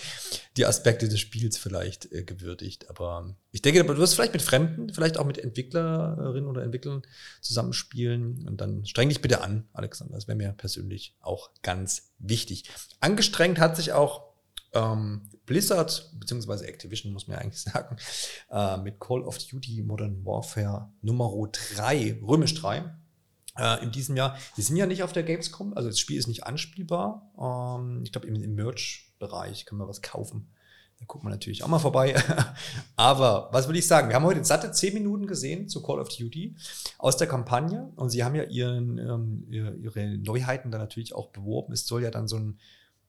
die Aspekte des Spiels vielleicht äh, gewürdigt. Aber ich denke, du wirst vielleicht mit Fremden, vielleicht auch mit Entwicklerinnen oder Entwicklern zusammenspielen. Und dann streng dich bitte an, Alexander. Das wäre mir persönlich auch ganz wichtig. Angestrengt hat sich auch ähm, Blizzard, beziehungsweise Activision, muss man ja eigentlich sagen, äh, mit Call of Duty Modern Warfare Nummer 3, römisch 3 äh, in diesem Jahr. Wir sind ja nicht auf der Gamescom, also das Spiel ist nicht anspielbar. Ähm, ich glaube, im, im Merch-Bereich kann man was kaufen. Da guckt man natürlich auch mal vorbei. Aber was will ich sagen? Wir haben heute satte zehn Minuten gesehen zu Call of Duty aus der Kampagne und sie haben ja ihren, ähm, ihre Neuheiten dann natürlich auch beworben. Es soll ja dann so ein,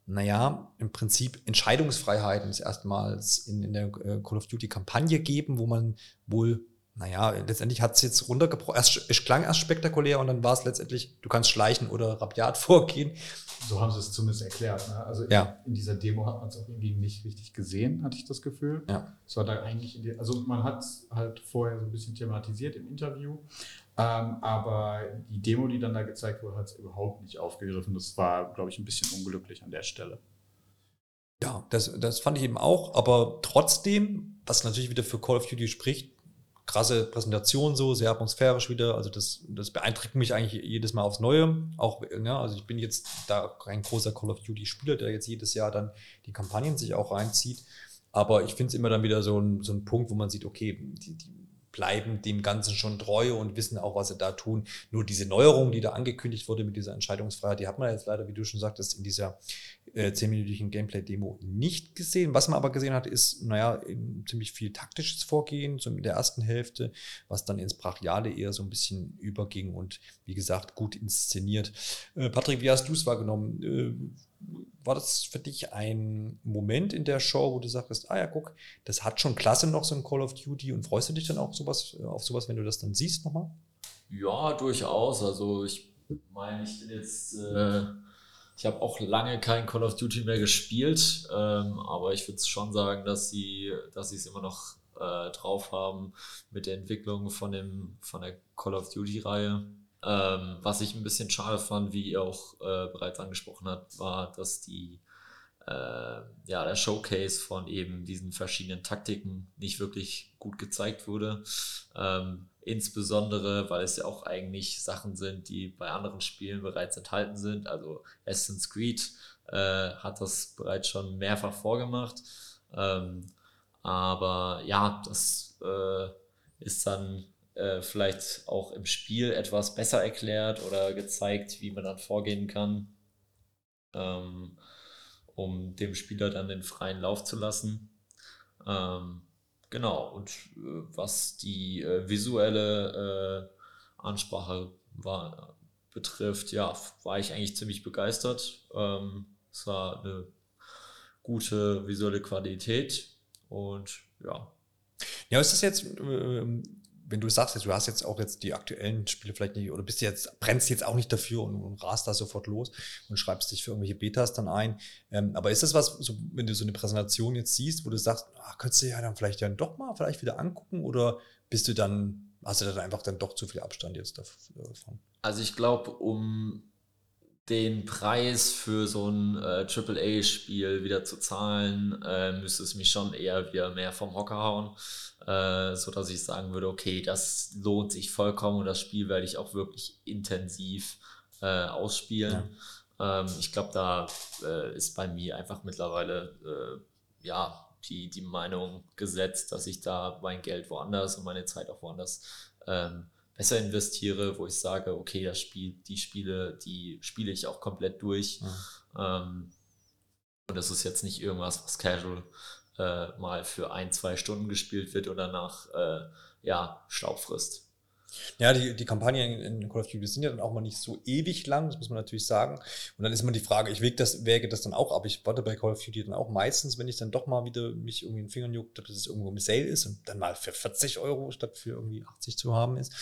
naja, im Prinzip Entscheidungsfreiheiten erstmals in, in der äh, Call of Duty Kampagne geben, wo man wohl naja, letztendlich hat es jetzt runtergebrochen. Es klang erst spektakulär und dann war es letztendlich, du kannst schleichen oder rabiat vorgehen. So haben sie es zumindest erklärt. Ne? Also ja. in, in, dieser Demo hat man es auch irgendwie nicht richtig gesehen, hatte ich das Gefühl. Ja. Es war da eigentlich, die, also man hat es halt vorher so ein bisschen thematisiert im Interview, ähm, aber die Demo, die dann da gezeigt wurde, hat es überhaupt nicht aufgegriffen. Das war, glaube ich, ein bisschen unglücklich an der Stelle. Ja, das, das fand ich eben auch, aber trotzdem, was natürlich wieder für Call of Duty spricht, krasse Präsentation so, sehr atmosphärisch wieder. Also das, das beeinträchtigt mich eigentlich jedes Mal aufs Neue. Auch, ja, also ich bin jetzt da kein großer Call of Duty Spieler, der jetzt jedes Jahr dann die Kampagnen sich auch reinzieht. Aber ich finde es immer dann wieder so ein, so ein Punkt, wo man sieht, okay, die, die bleiben dem Ganzen schon treu und wissen auch, was sie da tun. Nur diese Neuerung, die da angekündigt wurde mit dieser Entscheidungsfreiheit, die hat man jetzt leider, wie du schon sagtest, in dieser äh, zehnminütigen Gameplay-Demo nicht gesehen. Was man aber gesehen hat, ist, naja, ziemlich viel taktisches Vorgehen, so in der ersten Hälfte, was dann ins Brachiale eher so ein bisschen überging und wie gesagt, gut inszeniert. Äh, Patrick, wie hast du es wahrgenommen? Äh, war das für dich ein Moment in der Show, wo du sagst, ah ja, guck, das hat schon klasse noch so ein Call of Duty und freust du dich dann auch sowas, äh, auf sowas, wenn du das dann siehst nochmal? Ja, durchaus. Also ich meine, ich bin jetzt, äh, ich habe auch lange kein Call of Duty mehr gespielt, ähm, aber ich würde schon sagen, dass sie, dass es immer noch äh, drauf haben mit der Entwicklung von, dem, von der Call of Duty-Reihe. Ähm, was ich ein bisschen schade fand, wie ihr auch äh, bereits angesprochen habt, war, dass die äh, ja, der Showcase von eben diesen verschiedenen Taktiken nicht wirklich gut gezeigt wurde. Ähm, insbesondere, weil es ja auch eigentlich Sachen sind, die bei anderen Spielen bereits enthalten sind. Also Assassin's Creed äh, hat das bereits schon mehrfach vorgemacht. Ähm, aber ja, das äh, ist dann äh, vielleicht auch im Spiel etwas besser erklärt oder gezeigt, wie man dann vorgehen kann, ähm, um dem Spieler dann den freien Lauf zu lassen. Ähm, genau, und äh, was die äh, visuelle äh, Ansprache war, betrifft, ja, war ich eigentlich ziemlich begeistert. Ähm, es war eine gute visuelle Qualität und ja. Ja, ist das jetzt, ähm, wenn du sagst, du hast jetzt auch jetzt die aktuellen Spiele vielleicht nicht, oder bist jetzt, brennst jetzt auch nicht dafür und, und rast da sofort los und schreibst dich für irgendwelche Betas dann ein. Ähm, aber ist das was, so, wenn du so eine Präsentation jetzt siehst, wo du sagst, ach, könntest du ja dann vielleicht ja doch mal vielleicht wieder angucken oder bist du dann, hast du dann einfach dann doch zu viel Abstand jetzt davon? Also ich glaube, um den Preis für so ein äh, AAA-Spiel wieder zu zahlen, äh, müsste es mich schon eher wieder mehr vom Hocker hauen, äh, so dass ich sagen würde, okay, das lohnt sich vollkommen und das Spiel werde ich auch wirklich intensiv äh, ausspielen. Ja. Ähm, ich glaube, da äh, ist bei mir einfach mittlerweile äh, ja die, die Meinung gesetzt, dass ich da mein Geld woanders und meine Zeit auch woanders ähm, besser investiere, wo ich sage, okay, das Spiel, die Spiele, die spiele ich auch komplett durch. Ja. Ähm, und das ist jetzt nicht irgendwas, was casual äh, mal für ein, zwei Stunden gespielt wird oder nach äh, ja, Staub frisst. Ja, die, die Kampagnen in Call of Duty sind ja dann auch mal nicht so ewig lang, das muss man natürlich sagen. Und dann ist immer die Frage, ich wäge das, wäge das dann auch ab. Ich warte bei Call of Duty dann auch meistens, wenn ich dann doch mal wieder mich irgendwie in den Fingern juckt, dass es irgendwo im Sale ist und dann mal für 40 Euro statt für irgendwie 80 zu haben ist,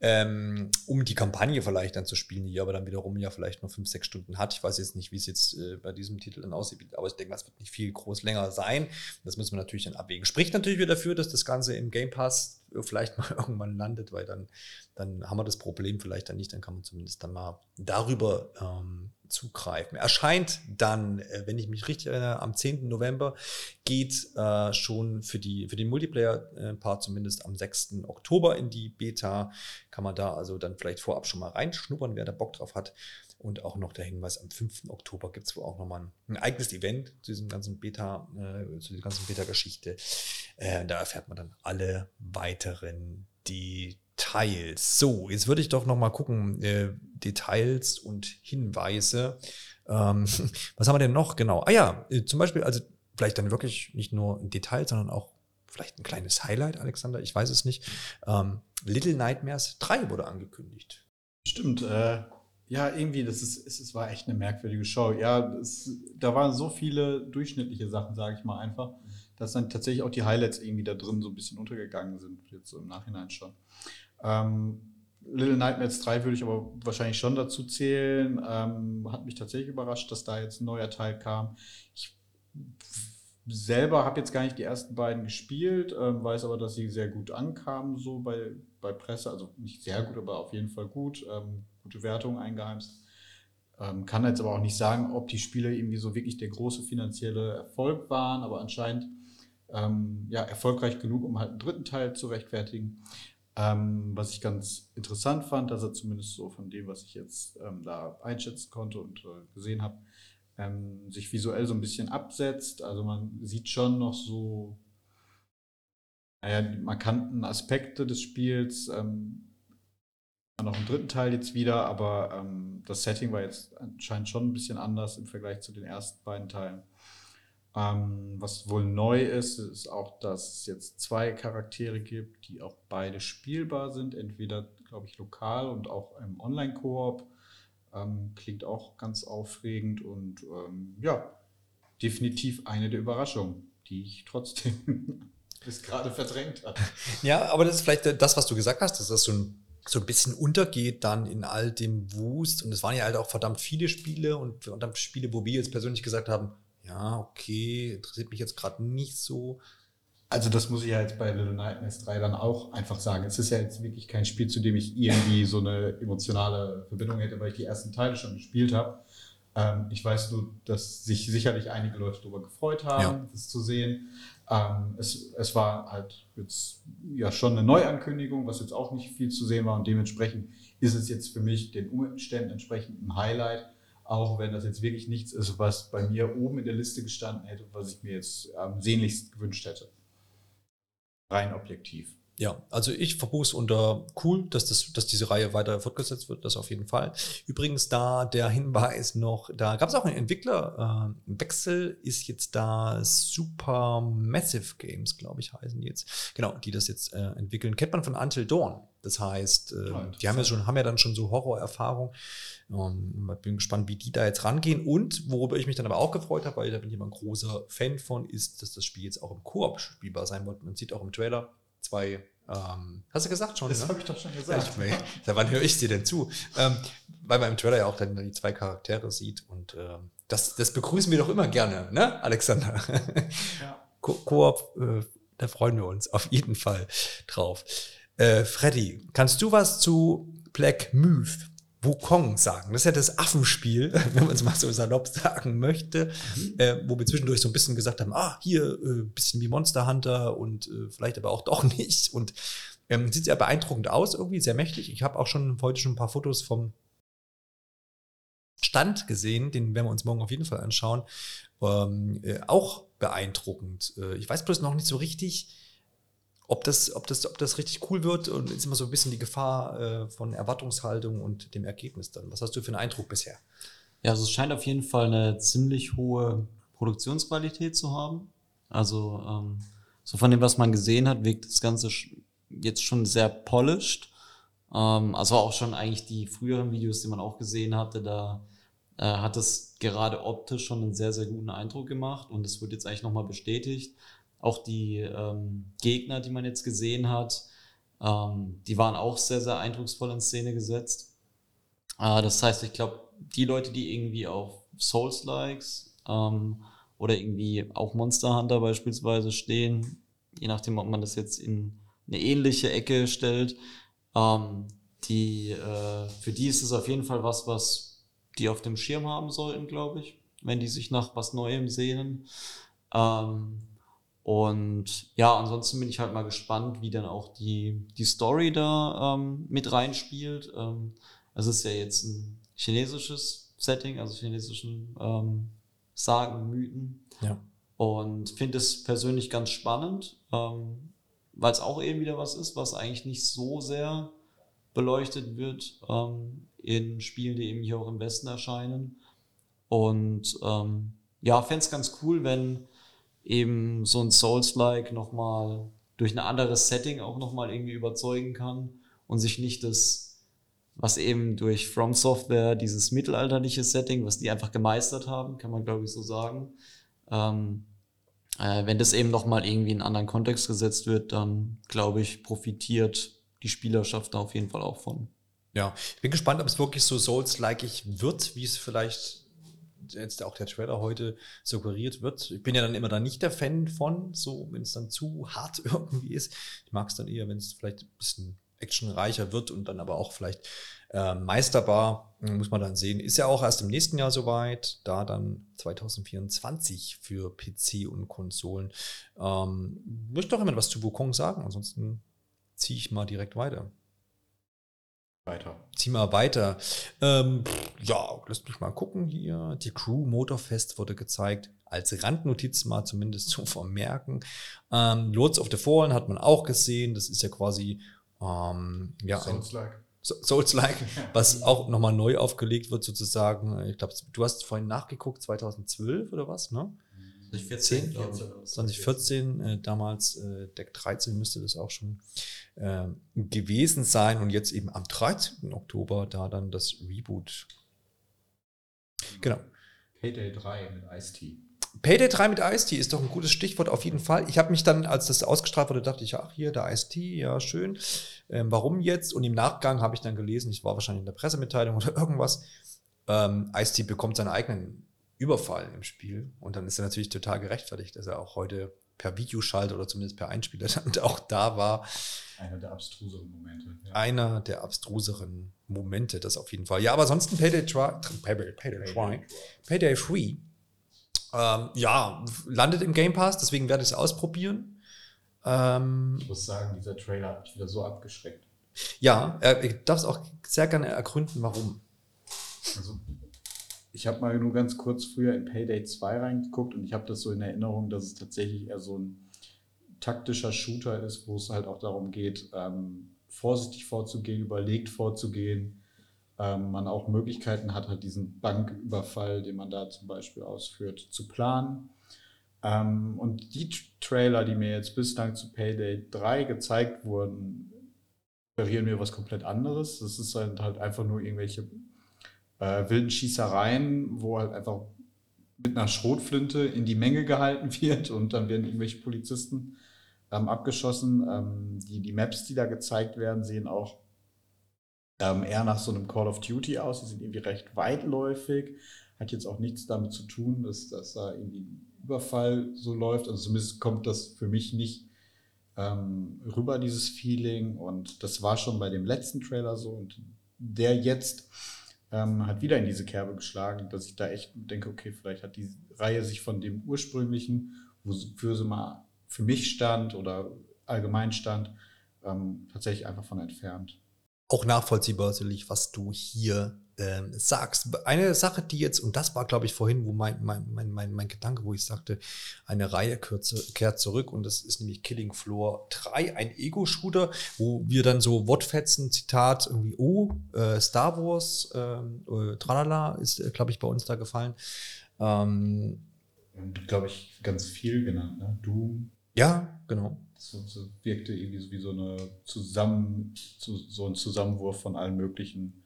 ähm, um die Kampagne vielleicht dann zu spielen, die aber dann wiederum ja vielleicht nur 5, 6 Stunden hat. Ich weiß jetzt nicht, wie es jetzt äh, bei diesem Titel dann aussieht, aber ich denke, das wird nicht viel groß länger sein. Das müssen wir natürlich dann abwägen. Spricht natürlich wieder dafür, dass das Ganze im Game Pass vielleicht mal irgendwann landet, weil dann, dann haben wir das Problem vielleicht dann nicht, dann kann man zumindest dann mal darüber ähm, zugreifen. Erscheint dann, äh, wenn ich mich richtig erinnere, am 10. November geht äh, schon für, die, für den Multiplayer-Part zumindest am 6. Oktober in die Beta. Kann man da also dann vielleicht vorab schon mal reinschnuppern, wer da Bock drauf hat. Und auch noch der Hinweis, am 5. Oktober gibt es wohl auch nochmal ein, ein eigenes Event zu diesem ganzen Beta, äh, zu dieser ganzen Beta-Geschichte. Äh, da erfährt man dann alle weiteren Details. So, jetzt würde ich doch nochmal gucken, äh, Details und Hinweise. Ähm, was haben wir denn noch? Genau. Ah ja, äh, zum Beispiel, also vielleicht dann wirklich nicht nur ein Detail, sondern auch vielleicht ein kleines Highlight, Alexander, ich weiß es nicht. Ähm, Little Nightmares 3 wurde angekündigt. Stimmt, äh, ja, irgendwie, das ist, es, es war echt eine merkwürdige Show. Ja, es, da waren so viele durchschnittliche Sachen, sage ich mal einfach, dass dann tatsächlich auch die Highlights irgendwie da drin so ein bisschen untergegangen sind, jetzt so im Nachhinein schon. Ähm, Little Nightmares 3 würde ich aber wahrscheinlich schon dazu zählen. Ähm, hat mich tatsächlich überrascht, dass da jetzt ein neuer Teil kam. Ich selber habe jetzt gar nicht die ersten beiden gespielt, ähm, weiß aber, dass sie sehr gut ankamen, so bei, bei Presse. Also nicht sehr gut, aber auf jeden Fall gut. Ähm, gute Wertung eingeheimst. Ähm, kann jetzt aber auch nicht sagen, ob die Spiele irgendwie so wirklich der große finanzielle Erfolg waren, aber anscheinend ähm, ja, erfolgreich genug, um halt einen dritten Teil zu rechtfertigen. Ähm, was ich ganz interessant fand, dass er zumindest so von dem, was ich jetzt ähm, da einschätzen konnte und äh, gesehen habe, ähm, sich visuell so ein bisschen absetzt. Also man sieht schon noch so naja, die markanten Aspekte des Spiels. Ähm, noch im dritten Teil jetzt wieder, aber ähm, das Setting war jetzt anscheinend schon ein bisschen anders im Vergleich zu den ersten beiden Teilen. Ähm, was wohl neu ist, ist auch, dass es jetzt zwei Charaktere gibt, die auch beide spielbar sind, entweder, glaube ich, lokal und auch im Online-Koop. Ähm, klingt auch ganz aufregend und ähm, ja, definitiv eine der Überraschungen, die ich trotzdem bis gerade verdrängt habe. Ja, aber das ist vielleicht das, was du gesagt hast, dass das so ein so ein bisschen untergeht dann in all dem Wust. Und es waren ja halt auch verdammt viele Spiele und verdammt Spiele, wo wir jetzt persönlich gesagt haben, ja, okay, interessiert mich jetzt gerade nicht so. Also das muss ich ja jetzt bei Little Nightmares 3 dann auch einfach sagen. Es ist ja jetzt wirklich kein Spiel, zu dem ich irgendwie so eine emotionale Verbindung hätte, weil ich die ersten Teile schon gespielt habe. Ähm, ich weiß nur, dass sich sicherlich einige Leute darüber gefreut haben, Ja. das zu sehen. Ähm, es, es war halt jetzt ja schon eine Neuankündigung, was jetzt auch nicht viel zu sehen war und dementsprechend ist es jetzt für mich den Umständen entsprechend ein Highlight, auch wenn das jetzt wirklich nichts ist, was bei mir oben in der Liste gestanden hätte, was ich mir jetzt am sehnlichst gewünscht hätte. Rein objektiv. Ja, also ich verbuche es unter cool, dass, das, dass diese Reihe weiter fortgesetzt wird, das auf jeden Fall. Übrigens, da der Hinweis noch, da gab es auch einen Entwicklerwechsel, ist jetzt da Super Massive Games, glaube ich, heißen die jetzt. Genau, die das jetzt äh, entwickeln. Kennt man von Until Dawn. Das heißt, äh, Ja, die haben ja schon, haben ja dann schon so Horrorerfahrung. Ähm, bin gespannt, wie die da jetzt rangehen. Und worüber ich mich dann aber auch gefreut habe, weil da bin ich immer ein großer Fan von, ist, dass das Spiel jetzt auch im Koop spielbar sein wird. Man sieht auch im Trailer zwei, ähm, hast du gesagt schon? Das ne? habe ich doch schon Ja, gesagt. ich mein, da wann höre ich dir denn zu? Ähm, weil man im Trailer ja auch dann die zwei Charaktere sieht und ähm, das, das begrüßen wir doch immer gerne, ne, Alexander? Ja. Ko Koop, äh, da freuen wir uns auf jeden Fall drauf. Äh, Freddy, kannst du was zu Black Myth, Wukong sagen? Das ist ja das Affenspiel, wenn man es mal so salopp sagen möchte, äh, wo wir zwischendurch so ein bisschen gesagt haben, ah, hier äh, bisschen wie Monster Hunter und äh, vielleicht aber auch doch nicht. Und ähm, sieht sehr beeindruckend aus, irgendwie sehr mächtig. Ich habe auch schon heute schon ein paar Fotos vom Stand gesehen, den werden wir uns morgen auf jeden Fall anschauen. Ähm, äh, auch beeindruckend. Äh, ich weiß bloß noch nicht so richtig, ob das, ob das, ob das richtig cool wird und ist immer so ein bisschen die Gefahr äh, von Erwartungshaltung und dem Ergebnis dann. Was hast du für einen Eindruck bisher? Ja, also es scheint auf jeden Fall eine ziemlich hohe Produktionsqualität zu haben. Also ähm, so von dem, was man gesehen hat, wirkt das Ganze jetzt schon sehr polished. Ähm, also auch schon eigentlich die früheren Videos, die man auch gesehen hatte, da äh, hat es gerade optisch schon einen sehr, sehr guten Eindruck gemacht und es wird jetzt eigentlich nochmal bestätigt. Auch die ähm, Gegner, die man jetzt gesehen hat, ähm, die waren auch sehr, sehr eindrucksvoll in Szene gesetzt. Äh, das heißt, ich glaube, die Leute, die irgendwie auf Souls-Likes ähm, oder irgendwie auch Monster Hunter beispielsweise stehen, je nachdem, ob man das jetzt in eine ähnliche Ecke stellt, ähm, die, äh, für die ist es auf jeden Fall was, was die auf dem Schirm haben sollten, glaube ich, wenn die sich nach was Neuem sehnen. Ähm, und ja, ansonsten bin ich halt mal gespannt, wie dann auch die, die Story da ähm, mit reinspielt. Ähm, es ist ja jetzt ein chinesisches Setting, also chinesischen ähm, Sagen, Mythen. Ja. Und finde es persönlich ganz spannend, ähm, weil es auch eben wieder was ist, was eigentlich nicht so sehr beleuchtet wird ähm, in Spielen, die eben hier auch im Westen erscheinen. Und ähm, ja, fände es ganz cool, wenn eben so ein Souls-like nochmal durch ein anderes Setting auch nochmal irgendwie überzeugen kann und sich nicht das, was eben durch From Software, dieses mittelalterliche Setting, was die einfach gemeistert haben, kann man glaube ich so sagen, ähm, äh, wenn das eben nochmal irgendwie in einen anderen Kontext gesetzt wird, dann glaube ich, profitiert die Spielerschaft da auf jeden Fall auch von. Ja, ich bin gespannt, ob es wirklich so Souls-like wird, wie es vielleicht jetzt auch der Trailer heute suggeriert wird. Ich bin ja dann immer da nicht der Fan von, so wenn es dann zu hart irgendwie ist. Ich mag es dann eher, wenn es vielleicht ein bisschen actionreicher wird und dann aber auch vielleicht äh, meisterbar, muss man dann sehen. Ist ja auch erst im nächsten Jahr soweit, da dann 2024 für PC und Konsolen. Ähm, möchte doch jemand was zu Wukong sagen? Ansonsten ziehe ich mal direkt weiter Weiter. zieh mal weiter. Ähm, ja, lass mich mal gucken hier. Die Crew Motorfest wurde gezeigt. Als Randnotiz mal zumindest zu vermerken. Ähm, Lords of the Fallen hat man auch gesehen. Das ist ja quasi ähm, ja, Souls-like. So- Souls-like, was auch nochmal neu aufgelegt wird sozusagen. Ich glaube, du hast vorhin nachgeguckt, 2012 oder was, ne? 2014, glaube ich. 2014, äh, damals äh, Deck 13 müsste das auch schon äh, gewesen sein und jetzt eben am 13. Oktober da dann das Reboot. Genau. Payday 3 mit Ice-T. Payday 3 mit Ice-T ist doch ein gutes Stichwort auf jeden Fall. Ich habe mich dann, als das ausgestrahlt wurde, dachte ich, ach hier, der Ice-T, ja schön. Ähm, warum jetzt? Und im Nachgang habe ich dann gelesen, ich war wahrscheinlich in der Pressemitteilung oder irgendwas, ähm, Ice-T bekommt seinen eigenen Überfall im Spiel. Und dann ist er natürlich total gerechtfertigt, dass er auch heute per Videoschalt oder zumindest per Einspieler dann auch da war. Einer der abstruseren Momente. Ja. Einer der abstruseren Momente, das auf jeden Fall. Ja, aber ansonsten Payday, Try, Payday, Payday, Try, Payday 3, ähm, ja, landet im Game Pass, deswegen werde ich es ausprobieren. Ähm, Ich muss sagen, dieser Trailer hat mich wieder so abgeschreckt. ja, äh, ich darf es auch sehr gerne ergründen, warum. Also, ich habe mal nur ganz kurz früher in Payday 2 reingeguckt und ich habe das so in Erinnerung, dass es tatsächlich eher so ein taktischer Shooter ist, wo es halt auch darum geht, ähm, vorsichtig vorzugehen, überlegt vorzugehen. Ähm, man auch Möglichkeiten hat, halt diesen Banküberfall, den man da zum Beispiel ausführt, zu planen. Ähm, und die Trailer, die mir jetzt bislang zu Payday 3 gezeigt wurden, suggerieren mir was komplett anderes. Das ist halt, halt einfach nur irgendwelche äh, wilden Schießereien, wo halt einfach mit einer Schrotflinte in die Menge gehalten wird und dann werden irgendwelche Polizisten ähm, abgeschossen. Ähm, die, die Maps, die da gezeigt werden, sehen auch ähm, eher nach so einem Call of Duty aus. Die sind irgendwie recht weitläufig. Hat jetzt auch nichts damit zu tun, dass, dass da irgendwie ein Überfall so läuft. Also zumindest kommt das für mich nicht ähm, rüber, dieses Feeling. Und das war schon bei dem letzten Trailer so. Und der jetzt ähm, hat wieder in diese Kerbe geschlagen, dass ich da echt denke, okay, vielleicht hat die Reihe sich von dem ursprünglichen, wofür sie mal für mich stand oder allgemein stand, ähm, tatsächlich einfach von entfernt. auch nachvollziehbar, sicherlich, was du hier ähm, sagst. Eine Sache, die jetzt, und das war, glaube ich, vorhin, wo mein, mein, mein, mein, mein Gedanke, wo ich sagte, eine Reihe kürze, kehrt zurück und das ist nämlich Killing Floor 3, ein Ego-Shooter, wo wir dann so Wortfetzen, Zitat, irgendwie, oh, äh, Star Wars, ähm, äh, tralala, ist, äh, glaube ich, bei uns da gefallen. Ähm, glaube ich, ganz viel genannt, ne? Doom. ja, genau. So, so wirkte irgendwie so wie so eine Zusammen, so, ein Zusammenwurf von allen möglichen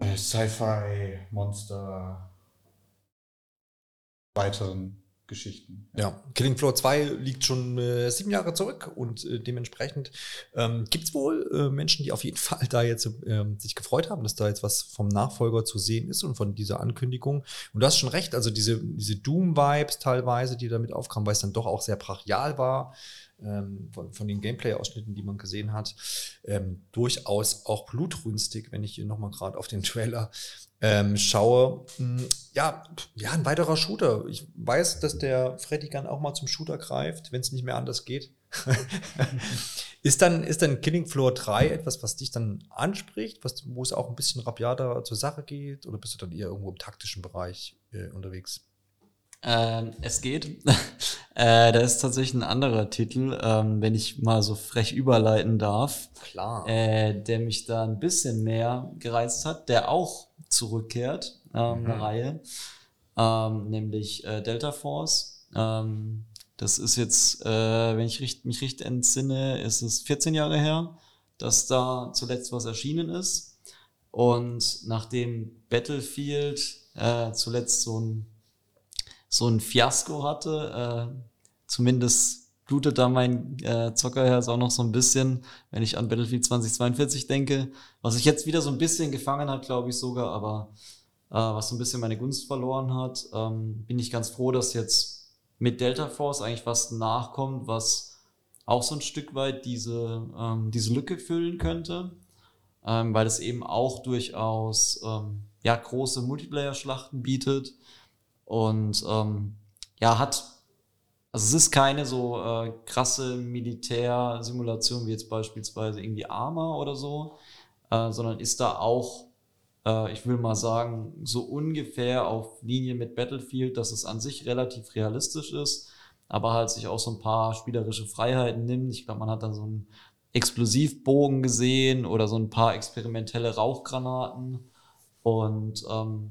Sci-Fi, Monster, weiteren Geschichten. Ja, Killing Floor 2 liegt schon äh, sieben Jahre zurück und äh, dementsprechend ähm, gibt es wohl äh, Menschen, die auf jeden Fall da jetzt ähm, sich gefreut haben, dass da jetzt was vom Nachfolger zu sehen ist und von dieser Ankündigung. Und du hast schon recht, also diese, diese Doom-Vibes teilweise, die damit aufkamen, weil es dann doch auch sehr brachial war, ähm, von, von den Gameplay-Ausschnitten, die man gesehen hat, ähm, durchaus auch blutrünstig, wenn ich hier nochmal gerade auf den Trailer ähm, schaue. Hm, Ja, ja, ein weiterer Shooter. Ich weiß, dass der Freddy Gun auch mal zum Shooter greift, wenn es nicht mehr anders geht. ist, dann, ist dann Killing Floor 3 etwas, was dich dann anspricht, was, wo es auch ein bisschen rabiater zur Sache geht? Oder bist du dann eher irgendwo im taktischen Bereich äh, unterwegs? Ähm, es geht. äh, da ist tatsächlich ein anderer Titel, ähm, wenn ich mal so frech überleiten darf, Klar. äh, der mich da ein bisschen mehr gereizt hat, der auch zurückkehrt, ähm, Mhm. eine Reihe, ähm, nämlich äh, Delta Force. Ähm, das ist jetzt, äh, wenn ich richt, mich richtig entsinne, ist es 14 Jahre her, dass da zuletzt was erschienen ist. Und nachdem Battlefield äh, zuletzt so ein so ein Fiasko hatte. Äh, zumindest blutet da mein äh, Zockerherz auch noch so ein bisschen, wenn ich an Battlefield 2042 denke. Was sich jetzt wieder so ein bisschen gefangen hat, glaube ich sogar, aber äh, was so ein bisschen meine Gunst verloren hat, ähm, bin ich ganz froh, dass jetzt mit Delta Force eigentlich was nachkommt, was auch so ein Stück weit diese, ähm, diese Lücke füllen könnte, ähm, weil es eben auch durchaus ähm, ja, große Multiplayer-Schlachten bietet und ähm, ja, hat, also es ist keine so äh, krasse Militärsimulation wie jetzt beispielsweise irgendwie Arma oder so, äh, sondern ist da auch, äh, ich will mal sagen, so ungefähr auf Linie mit Battlefield, dass es an sich relativ realistisch ist, aber halt sich auch so ein paar spielerische Freiheiten nimmt. Ich glaube, man hat da so einen Explosivbogen gesehen oder so ein paar experimentelle Rauchgranaten und ähm,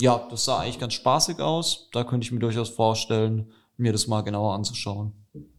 ja, das sah eigentlich ganz spaßig aus. Da könnte ich mir durchaus vorstellen, mir das mal genauer anzuschauen.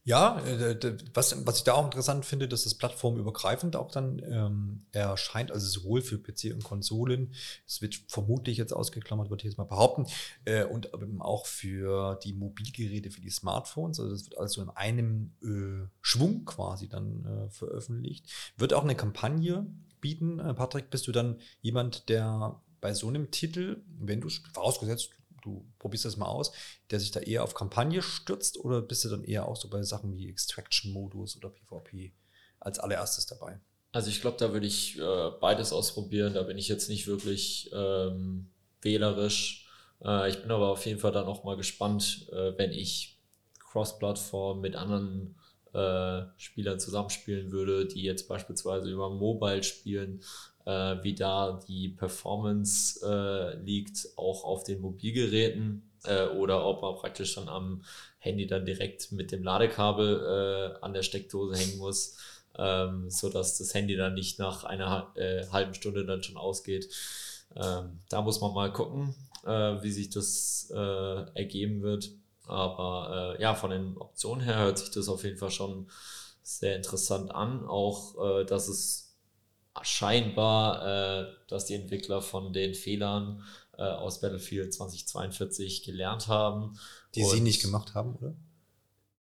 Ja, äh, was, was ich da auch interessant finde, dass das plattformübergreifend auch dann ähm, erscheint, also sowohl für PC und Konsolen, es wird vermutlich jetzt ausgeklammert, würde ich jetzt mal behaupten, äh, und eben auch für die Mobilgeräte, für die Smartphones, also das wird also in einem äh, Schwung quasi dann äh, veröffentlicht. Wird auch eine Kampagne bieten, äh, Patrick, bist du dann jemand, der bei so einem Titel, wenn du, vorausgesetzt, du probierst das mal aus, der sich da eher auf Kampagne stürzt oder bist du dann eher auch so bei Sachen wie Extraction-Modus oder PvP als allererstes dabei? Also ich glaube, da würde ich äh, beides ausprobieren. Da bin ich jetzt nicht wirklich ähm, wählerisch. Äh, ich bin aber auf jeden Fall dann auch mal gespannt, äh, wenn ich Cross-Plattform mit anderen äh, Spielern zusammenspielen würde, die jetzt beispielsweise über Mobile spielen, wie da die Performance äh, liegt, auch auf den Mobilgeräten äh, oder ob man praktisch dann am Handy dann direkt mit dem Ladekabel äh, an der Steckdose hängen muss, ähm, so dass das Handy dann nicht nach einer äh, halben Stunde dann schon ausgeht. Ähm, da muss man mal gucken, äh, wie sich das äh, ergeben wird. Aber äh, ja, von den Optionen her hört sich das auf jeden Fall schon sehr interessant an. Auch, äh, dass es scheinbar, äh, dass die Entwickler von den Fehlern äh, aus Battlefield 2042 gelernt haben. Die sie nicht gemacht haben, oder?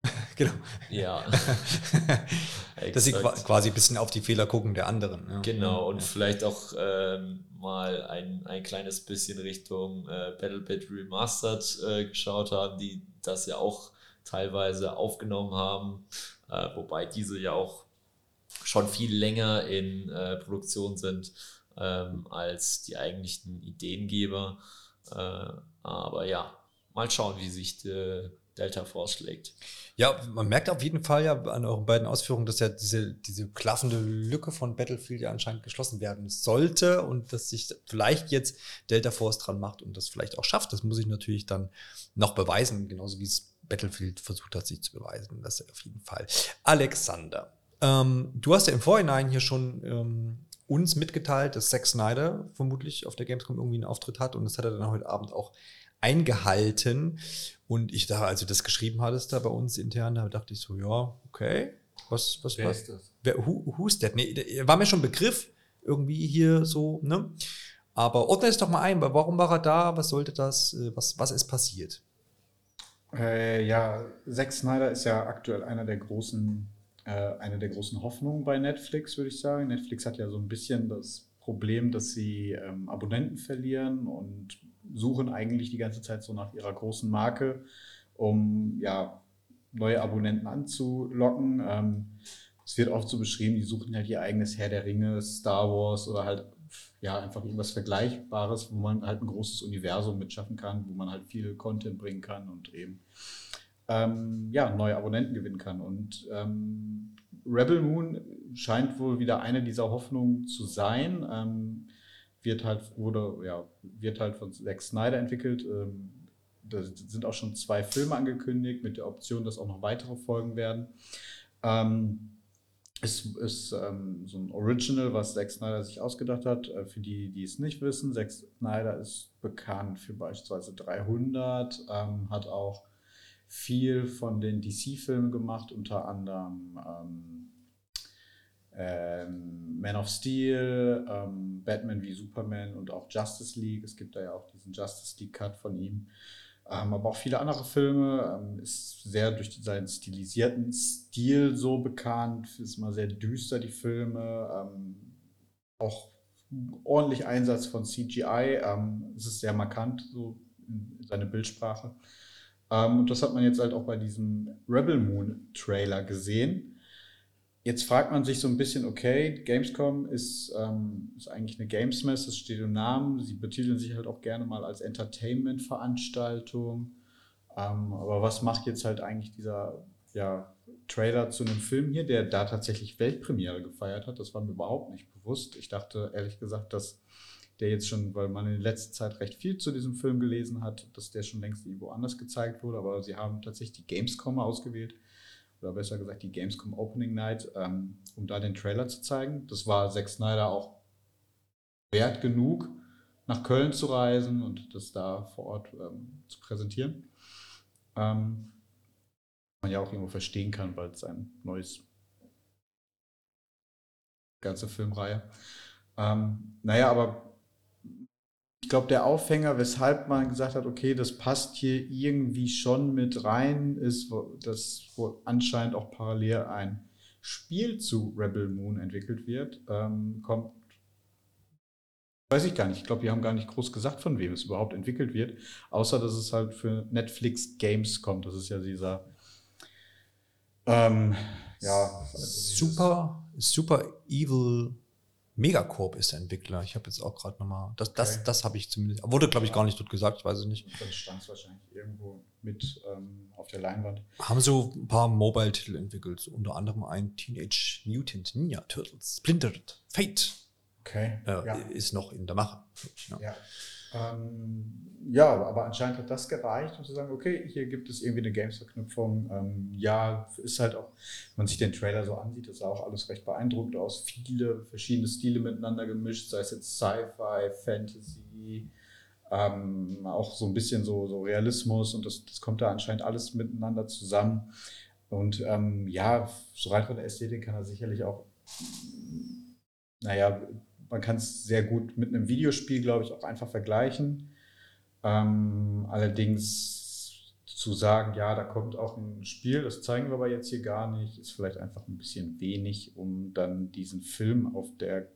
genau. Ja. Dass sie quasi ein bisschen auf die Fehler gucken der anderen. Ja. Genau, und Ja. vielleicht auch ähm, mal ein, ein kleines bisschen Richtung äh, BattleBit Remastered äh, geschaut haben, die das ja auch teilweise aufgenommen haben, äh, wobei diese ja auch schon viel länger in äh, Produktion sind ähm, als die eigentlichen Ideengeber. Äh, aber ja, mal schauen, wie sich die Delta Force schlägt. Ja, man merkt auf jeden Fall ja an euren beiden Ausführungen, dass ja diese, diese klaffende Lücke von Battlefield ja anscheinend geschlossen werden sollte und dass sich vielleicht jetzt Delta Force dran macht und das vielleicht auch schafft. Das muss ich natürlich dann noch beweisen, genauso wie es Battlefield versucht hat, sich zu beweisen. Das auf jeden Fall. Alexander, ähm, du hast ja im Vorhinein hier schon ähm, uns mitgeteilt, dass Zack Snyder vermutlich auf der Gamescom irgendwie einen Auftritt hat und das hat er dann heute Abend auch eingehalten. Und ich da, als du das geschrieben hattest, da bei uns intern, da dachte ich so, ja, okay, was, was, was? das? Wer, who, who's that? Nee, war mir schon Begriff, irgendwie hier so, ne? Aber ordne es doch mal ein, warum war er da? Was sollte das? äh, Was, was ist passiert? Äh, ja, Zack Snyder ist ja aktuell einer der großen, eine der großen Hoffnungen bei Netflix, würde ich sagen. Netflix hat ja so ein bisschen das Problem, dass sie ähm, Abonnenten verlieren und suchen eigentlich die ganze Zeit so nach ihrer großen Marke, um ja neue Abonnenten anzulocken. Ähm, es wird oft so beschrieben, die suchen halt ihr eigenes Herr der Ringe, Star Wars oder halt ja einfach irgendwas Vergleichbares, wo man halt ein großes Universum mitschaffen kann, wo man halt viel Content bringen kann und eben ähm, ja, neue Abonnenten gewinnen kann. Und ähm, Rebel Moon scheint wohl wieder eine dieser Hoffnungen zu sein. Ähm, wird halt, wurde, ja, wird halt von Zack Snyder entwickelt. Ähm, da sind auch schon zwei Filme angekündigt, mit der Option, dass auch noch weitere folgen werden. Ähm, es ist ähm, so ein Original, was Zack Snyder sich ausgedacht hat. Äh, für die, die es nicht wissen, Zack Snyder ist bekannt für beispielsweise 300, ähm, hat auch viel von den DC-Filmen gemacht, unter anderem ähm, ähm, Man of Steel, ähm, Batman wie Superman und auch Justice League. Es gibt da ja auch diesen Justice League Cut von ihm. Ähm, aber auch viele andere Filme. Ähm, ist sehr durch seinen stilisierten Stil so bekannt. Ist immer sehr düster, die Filme. Ähm, auch ordentlich Einsatz von CGI. Es ist sehr markant, so in seine Bildsprache. Ähm, und das hat man jetzt halt auch bei diesem Rebel Moon Trailer gesehen. Jetzt fragt man sich so ein bisschen, okay, Gamescom ist, ähm, ist eigentlich eine Gamesmess, das steht im Namen. Sie betiteln sich halt auch gerne mal als Entertainment-Veranstaltung. Ähm, aber was macht jetzt halt eigentlich dieser ja, Trailer zu einem Film hier, der da tatsächlich Weltpremiere gefeiert hat? Das war mir überhaupt nicht bewusst. Ich dachte ehrlich gesagt, dass der jetzt schon, weil man in letzter Zeit recht viel zu diesem Film gelesen hat, dass der schon längst irgendwo anders gezeigt wurde. Aber sie haben tatsächlich die Gamescom ausgewählt oder besser gesagt die Gamescom Opening Night, ähm, um da den Trailer zu zeigen. Das war Zack Snyder auch wert genug, nach Köln zu reisen und das da vor Ort ähm, zu präsentieren. Ähm, man ja auch irgendwo verstehen kann, weil es ein neues ganze Filmreihe. Ähm, naja, aber ich glaube, der Aufhänger, weshalb man gesagt hat, okay, das passt hier irgendwie schon mit rein, ist, dass wohl anscheinend auch parallel ein Spiel zu Rebel Moon entwickelt wird. Ähm, kommt Weiß ich gar nicht. Ich glaube, die haben gar nicht groß gesagt, von wem es überhaupt entwickelt wird. Außer, dass es halt für Netflix Games kommt. Das ist ja dieser. Ähm, ja. Super, super Evil Megacorp ist der Entwickler. Ich habe jetzt auch gerade nochmal. Das, das, Okay. das habe ich zumindest. Wurde, glaube ich, gar nicht dort gesagt, ich weiß es nicht. Dann stand es wahrscheinlich irgendwo mit ähm, auf der Leinwand. Haben so ein paar Mobile-Titel entwickelt, unter anderem ein Teenage Mutant Ninja Turtles. Splintered Fate Okay. äh, ja. ist noch in der Mache. Ja. Ja. Ähm, ja, aber anscheinend hat das gereicht, um zu sagen, okay, hier gibt es irgendwie eine Games-Verknüpfung. Ähm, ja, ist halt auch, wenn man sich den Trailer so ansieht, sah auch alles recht beeindruckend aus. Viele verschiedene Stile miteinander gemischt, sei es jetzt Sci-Fi, Fantasy, ähm, auch so ein bisschen so, so Realismus und das, das kommt da anscheinend alles miteinander zusammen. Und ähm, ja, so rein von der Ästhetik kann er sicherlich auch, naja, man kann es sehr gut mit einem Videospiel, glaube ich, auch einfach vergleichen. Ähm, allerdings zu sagen, ja, da kommt auch ein Spiel, das zeigen wir aber jetzt hier gar nicht, ist vielleicht einfach ein bisschen wenig, um dann diesen Film auf der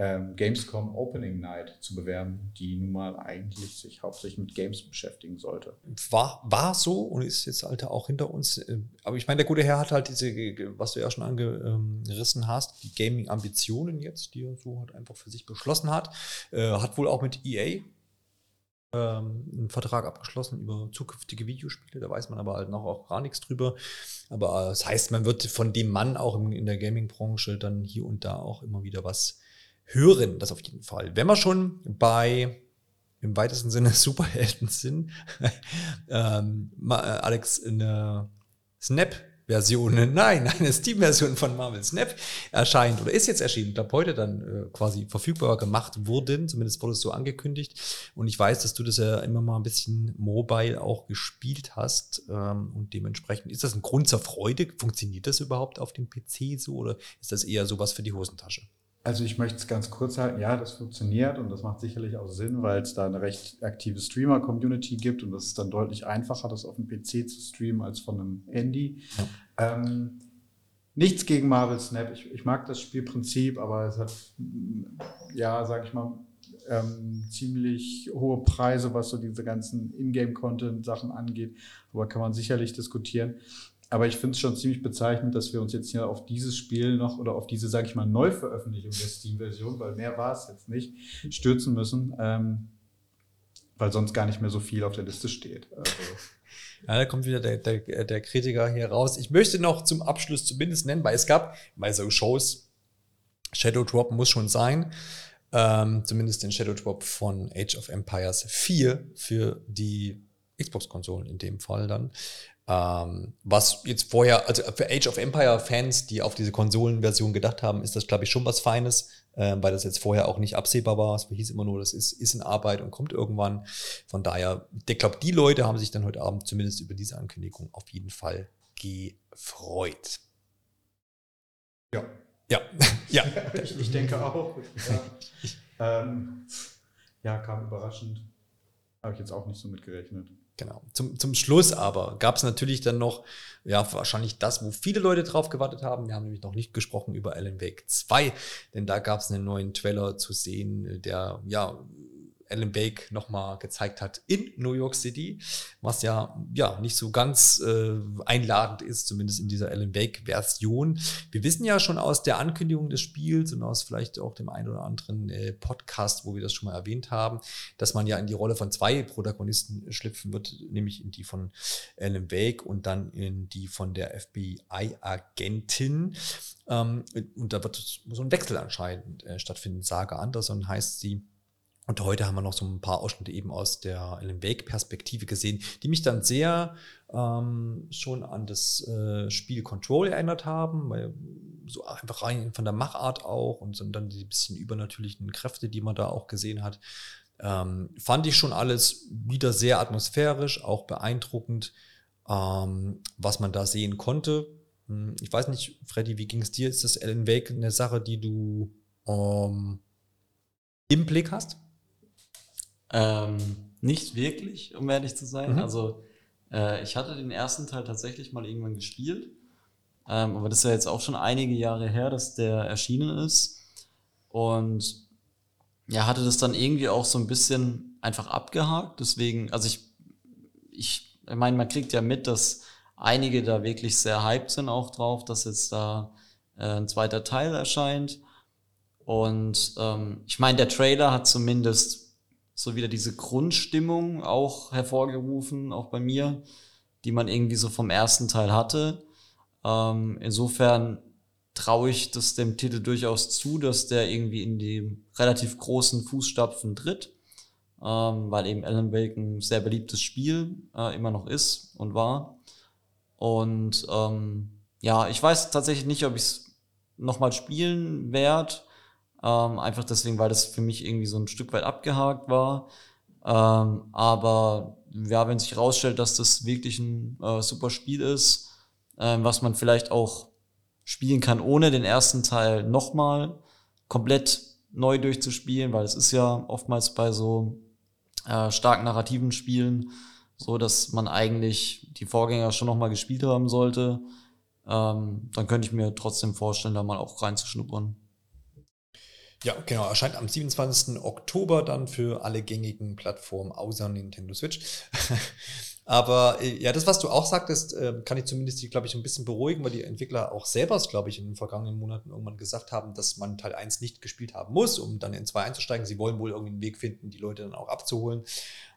ähm, Gamescom Opening Night zu bewerben, die nun mal eigentlich sich hauptsächlich mit Games beschäftigen sollte. War, war so und ist jetzt Alter auch hinter uns. Äh, Aber ich meine, der gute Herr hat halt diese, was du ja schon angerissen hast, die Gaming-Ambitionen jetzt, die er so halt einfach für sich beschlossen hat. Äh, hat wohl auch mit EA ähm, einen Vertrag abgeschlossen über zukünftige Videospiele. Da weiß man aber halt noch auch gar nichts drüber. Aber äh, das heißt, man wird von dem Mann auch in der Gaming-Branche dann hier und da auch immer wieder was hören. Das auf jeden Fall. Wenn wir schon bei im weitesten Sinne Superhelden sind, ähm, äh, Alex, eine Snap-Version, nein, eine Steam-Version von Marvel Snap erscheint oder ist jetzt erschienen, ich glaube heute dann äh, quasi verfügbar gemacht wurden, zumindest wurde es so angekündigt. Und ich weiß, dass du das ja immer mal ein bisschen mobile auch gespielt hast ähm, und dementsprechend ist das ein Grund zur Freude. Funktioniert das überhaupt auf dem PC so oder ist das eher sowas für die Hosentasche? Also ich möchte es ganz kurz halten, ja, das funktioniert und das macht sicherlich auch Sinn, weil es da eine recht aktive Streamer-Community gibt und das ist dann deutlich einfacher, das auf dem PC zu streamen als von einem Handy. Ähm, nichts gegen Marvel Snap, ich, ich mag das Spielprinzip, aber es hat, ja, sag ich mal, ähm, ziemlich hohe Preise, was so diese ganzen Ingame-Content-Sachen angeht, aber kann man sicherlich diskutieren. Aber ich finde es schon ziemlich bezeichnend, dass wir uns jetzt hier auf dieses Spiel noch oder auf diese, sage ich mal, Neuveröffentlichung der Steam-Version, weil mehr war es jetzt nicht, stürzen müssen, ähm, weil sonst gar nicht mehr so viel auf der Liste steht. Also, Ja, da kommt wieder der, der, der Kritiker hier raus. Ich möchte noch zum Abschluss zumindest nennen, weil es gab bei so Shows, Shadow Drop muss schon sein, ähm, zumindest den Shadow Drop von Age of Empires 4 für die Xbox-Konsolen in dem Fall dann. Ähm, was jetzt vorher, also für Age of Empire-Fans, die auf diese Konsolenversion gedacht haben, ist das, glaube ich, schon was Feines, äh, weil das jetzt vorher auch nicht absehbar war. Es hieß immer nur, das ist, ist in Arbeit und kommt irgendwann. Von daher, ich glaube, die Leute haben sich dann heute Abend zumindest über diese Ankündigung auf jeden Fall gefreut. ja. Ja, ja. ich, ich denke auch. Ja, ähm, ja kam überraschend. Habe ich jetzt auch nicht so mitgerechnet. Genau. Zum, zum Schluss aber gab es natürlich dann noch, ja, wahrscheinlich das, wo viele Leute drauf gewartet haben. Wir haben nämlich noch nicht gesprochen über Alan Wake 2, denn da gab es einen neuen Trailer zu sehen, der, ja, Alan Wake nochmal gezeigt hat in New York City, was ja, ja nicht so ganz äh, einladend ist, zumindest in dieser Alan Wake-Version. Wir wissen ja schon aus der Ankündigung des Spiels und aus vielleicht auch dem einen oder anderen äh, Podcast, wo wir das schon mal erwähnt haben, dass man ja in die Rolle von zwei Protagonisten schlüpfen wird, nämlich in die von Alan Wake und dann in die von der FBI-Agentin. Ähm, und da wird so ein Wechsel anscheinend äh, stattfinden. Saga Anderson heißt sie. Und heute haben wir noch so ein paar Ausschnitte eben aus der Alan Wake-Perspektive gesehen, die mich dann sehr ähm, schon an das äh, Spiel Control erinnert haben, weil so einfach rein von der Machart auch und dann die bisschen übernatürlichen Kräfte, die man da auch gesehen hat. Ähm, fand ich schon alles wieder sehr atmosphärisch, auch beeindruckend, ähm, was man da sehen konnte. Hm, Ich weiß nicht, Freddy, wie ging es dir? Ist das Alan Wake eine Sache, die du ähm, im Blick hast? Ähm, nicht wirklich, um ehrlich zu sein. Mhm. Also, äh, ich hatte den ersten Teil tatsächlich mal irgendwann gespielt. Ähm, aber das ist ja jetzt auch schon einige Jahre her, dass der erschienen ist. Und ja, hatte das dann irgendwie auch so ein bisschen einfach abgehakt. Deswegen, also ich, ich, ich meine, man kriegt ja mit, dass einige da wirklich sehr hyped sind auch drauf, dass jetzt da äh, ein zweiter Teil erscheint. Und ähm, ich meine, der Trailer hat zumindest so wieder diese Grundstimmung auch hervorgerufen, auch bei mir, die man irgendwie so vom ersten Teil hatte. Ähm, insofern traue ich das dem Titel durchaus zu, dass der irgendwie in die relativ großen Fußstapfen tritt, ähm, weil eben Alan Wake ein sehr beliebtes Spiel äh, immer noch ist und war. Und ähm, ja, ich weiß tatsächlich nicht, ob ich es nochmal spielen werde. Ähm, einfach deswegen, weil das für mich irgendwie so ein Stück weit abgehakt war. Ähm, aber ja, wenn sich herausstellt, dass das wirklich ein äh, super Spiel ist, äh, was man vielleicht auch spielen kann, ohne den ersten Teil nochmal komplett neu durchzuspielen, weil es ist ja oftmals bei so äh, stark narrativen Spielen so, dass man eigentlich die Vorgänger schon nochmal gespielt haben sollte. Ähm, dann könnte ich mir trotzdem vorstellen, da mal auch reinzuschnuppern. Ja, genau. Erscheint am 27. Oktober dann für alle gängigen Plattformen außer Nintendo Switch. Aber äh, ja, das, was du auch sagtest, äh, kann ich zumindest, glaube ich, ein bisschen beruhigen, weil die Entwickler auch selber, glaube ich, in den vergangenen Monaten irgendwann gesagt haben, dass man Teil 1 nicht gespielt haben muss, um dann in 2 einzusteigen. Sie wollen wohl irgendwie einen Weg finden, die Leute dann auch abzuholen.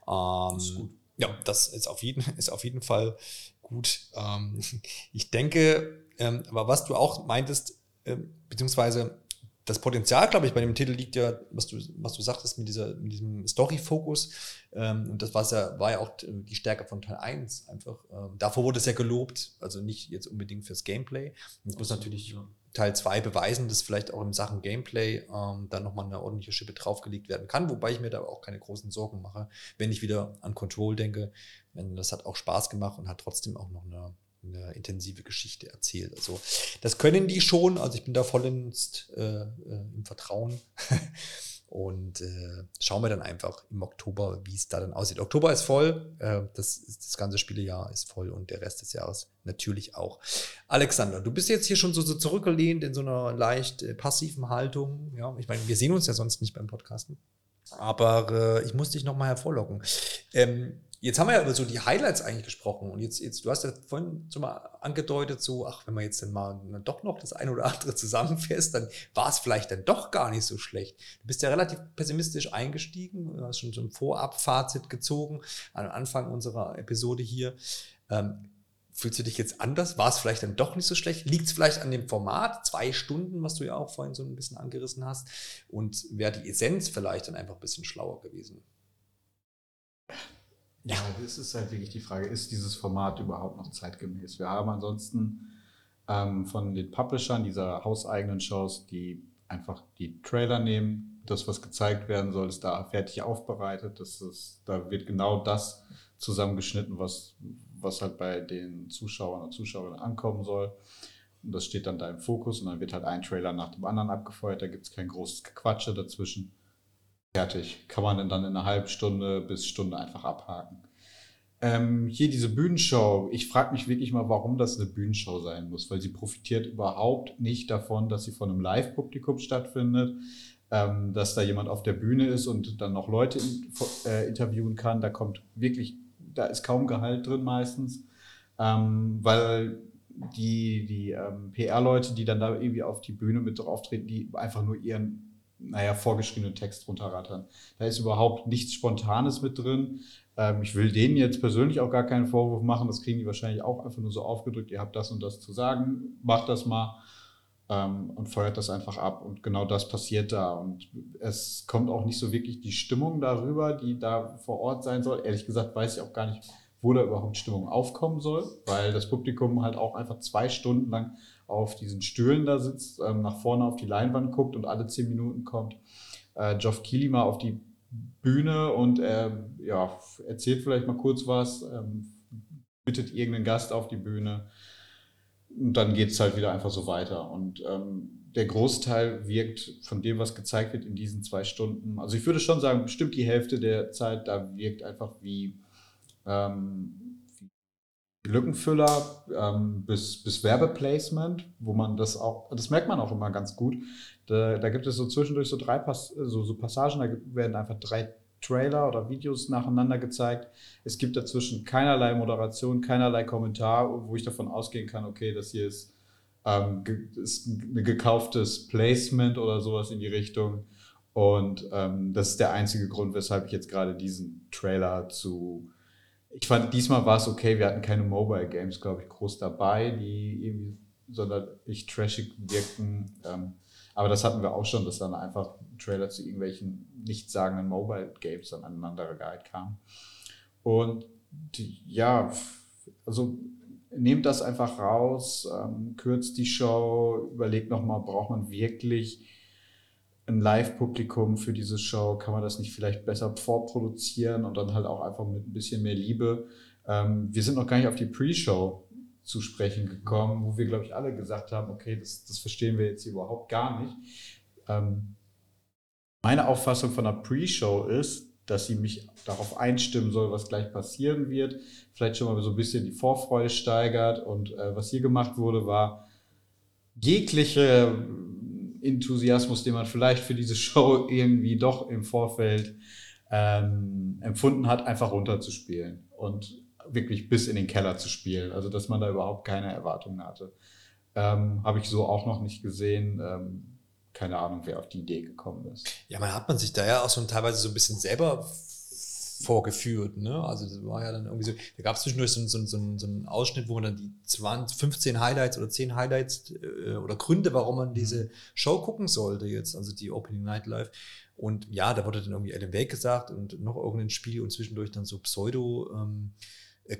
Ähm, das ja, das ist auf jeden, ist auf jeden Fall gut. Ähm, ich denke, ähm, aber was du auch meintest, ähm, beziehungsweise das Potenzial, glaube ich, bei dem Titel liegt ja, was du, was du sagtest, mit, dieser, mit diesem Story-Fokus. Ähm, und das ja, war ja auch die Stärke von Teil 1 einfach. Ähm, davor wurde es ja gelobt, also nicht jetzt unbedingt fürs Gameplay. Jetzt muss natürlich ja. Teil 2 beweisen, dass vielleicht auch in Sachen Gameplay ähm, dann nochmal eine ordentliche Schippe draufgelegt werden kann, wobei ich mir da auch keine großen Sorgen mache, wenn ich wieder an Control denke. Wenn das hat auch Spaß gemacht und hat trotzdem auch noch eine eine intensive Geschichte erzählt. Also das können die schon. Also ich bin da vollends äh, äh, im Vertrauen. Und äh, schauen wir dann einfach im Oktober, wie es da dann aussieht. Oktober ist voll, äh, das, das ganze Spielejahr ist voll und der Rest des Jahres natürlich auch. Alexander, du bist jetzt hier schon so, so zurückgelehnt in so einer leicht äh, passiven Haltung. Ja, ich meine, wir sehen uns ja sonst nicht beim Podcasten. Aber äh, ich muss dich nochmal hervorlocken. Ähm, Jetzt haben wir ja über so die Highlights eigentlich gesprochen und jetzt, jetzt du hast ja vorhin schon mal angedeutet, so, ach, wenn man jetzt dann mal doch noch das eine oder andere zusammenfasst, dann war es vielleicht dann doch gar nicht so schlecht. Du bist ja relativ pessimistisch eingestiegen, du hast schon so ein Vorab-Fazit gezogen am Anfang unserer Episode hier. Ähm, Fühlst du dich jetzt anders? War es vielleicht dann doch nicht so schlecht? Liegt es vielleicht an dem Format, zwei Stunden, was du ja auch vorhin so ein bisschen angerissen hast? Und wäre die Essenz vielleicht dann einfach ein bisschen schlauer gewesen? Ja, das ist halt wirklich die Frage, ist dieses Format überhaupt noch zeitgemäß? Wir haben ansonsten ähm, von den Publishern dieser hauseigenen Shows, die einfach die Trailer nehmen, das, was gezeigt werden soll, ist da fertig aufbereitet. Das ist, da wird genau das zusammengeschnitten, was, was halt bei den Zuschauern und Zuschauerinnen ankommen soll. Und das steht dann da im Fokus und dann wird halt ein Trailer nach dem anderen abgefeuert. Da gibt es kein großes Gequatsche dazwischen fertig. Kann man dann in einer halben Stunde bis Stunde einfach abhaken. Ähm, hier diese Bühnenshow. Ich frage mich wirklich mal, warum das eine Bühnenshow sein muss, weil sie profitiert überhaupt nicht davon, dass sie von einem Live-Publikum stattfindet, ähm, dass da jemand auf der Bühne ist und dann noch Leute in, äh, interviewen kann. Da kommt wirklich, da ist kaum Gehalt drin meistens, ähm, weil die, die ähm, PR-Leute, die dann da irgendwie auf die Bühne mit drauf treten, die einfach nur ihren naja, vorgeschriebenen Text runterrattern. Da ist überhaupt nichts Spontanes mit drin. Ähm, ich will denen jetzt persönlich auch gar keinen Vorwurf machen. Das kriegen die wahrscheinlich auch einfach nur so aufgedrückt. Ihr habt das und das zu sagen. Macht das mal ähm, und feuert das einfach ab. Und genau das passiert da. Und es kommt auch nicht so wirklich die Stimmung darüber, die da vor Ort sein soll. Ehrlich gesagt weiß ich auch gar nicht, wo da überhaupt Stimmung aufkommen soll, weil das Publikum halt auch einfach zwei Stunden lang auf diesen Stühlen da sitzt, ähm, nach vorne auf die Leinwand guckt und alle zehn Minuten kommt äh, Geoff mal auf die Bühne und äh, ja, erzählt vielleicht mal kurz was, ähm, bittet irgendeinen Gast auf die Bühne und dann geht es halt wieder einfach so weiter. Und ähm, der Großteil wirkt von dem, was gezeigt wird in diesen zwei Stunden, also ich würde schon sagen, bestimmt die Hälfte der Zeit, da wirkt einfach wie ähm, Lückenfüller ähm, bis, bis Werbeplacement, wo man das auch, das merkt man auch immer ganz gut. Da, da gibt es so zwischendurch so drei Pass so, so Passagen, da werden einfach drei Trailer oder Videos nacheinander gezeigt. Es gibt dazwischen keinerlei Moderation, keinerlei Kommentar, wo ich davon ausgehen kann, okay, das hier ist, ähm, ist ein gekauftes Placement oder sowas in die Richtung. Und ähm, das ist der einzige Grund, weshalb ich jetzt gerade diesen Trailer zu. Ich fand, diesmal war es okay, wir hatten keine Mobile Games, glaube ich, groß dabei, die irgendwie sonderlich trashig wirkten. Ähm, aber das hatten wir auch schon, dass dann einfach ein Trailer zu irgendwelchen nichtssagenden Mobile Games dann aneinandergereiht kam. Und die, ja, also nehmt das einfach raus, ähm, kürzt die Show, überlegt nochmal, braucht man wirklich ein Live-Publikum für diese Show? Kann man das nicht vielleicht besser vorproduzieren und dann halt auch einfach mit ein bisschen mehr Liebe? Ähm, wir sind noch gar nicht auf die Pre-Show zu sprechen gekommen, wo wir, glaube ich, alle gesagt haben, okay, das, das verstehen wir jetzt überhaupt gar nicht. Ähm, meine Auffassung von der Pre-Show ist, dass sie mich darauf einstimmen soll, was gleich passieren wird. Vielleicht schon mal so ein bisschen die Vorfreude steigert. Und äh, was hier gemacht wurde, war jegliche Enthusiasmus, den man vielleicht für diese Show irgendwie doch im Vorfeld ähm, empfunden hat, einfach runterzuspielen. Und wirklich bis in den Keller zu spielen. Also dass man da überhaupt keine Erwartungen hatte. Ähm, Habe ich so auch noch nicht gesehen. Ähm, keine Ahnung, wer auf die Idee gekommen ist. Ja, man hat man sich da ja auch so teilweise so ein bisschen selber vorgeführt. Ne? Also das war ja dann irgendwie so, da gab es zwischendurch so, so, so, so einen Ausschnitt, wo man dann die 20, 15 Highlights oder 10 Highlights äh, oder Gründe, warum man diese mhm. Show gucken sollte jetzt, also die Opening Night Live. Und ja, da wurde dann irgendwie Alan Wake gesagt und noch irgendein Spiel und zwischendurch dann so Pseudo- ähm, äh,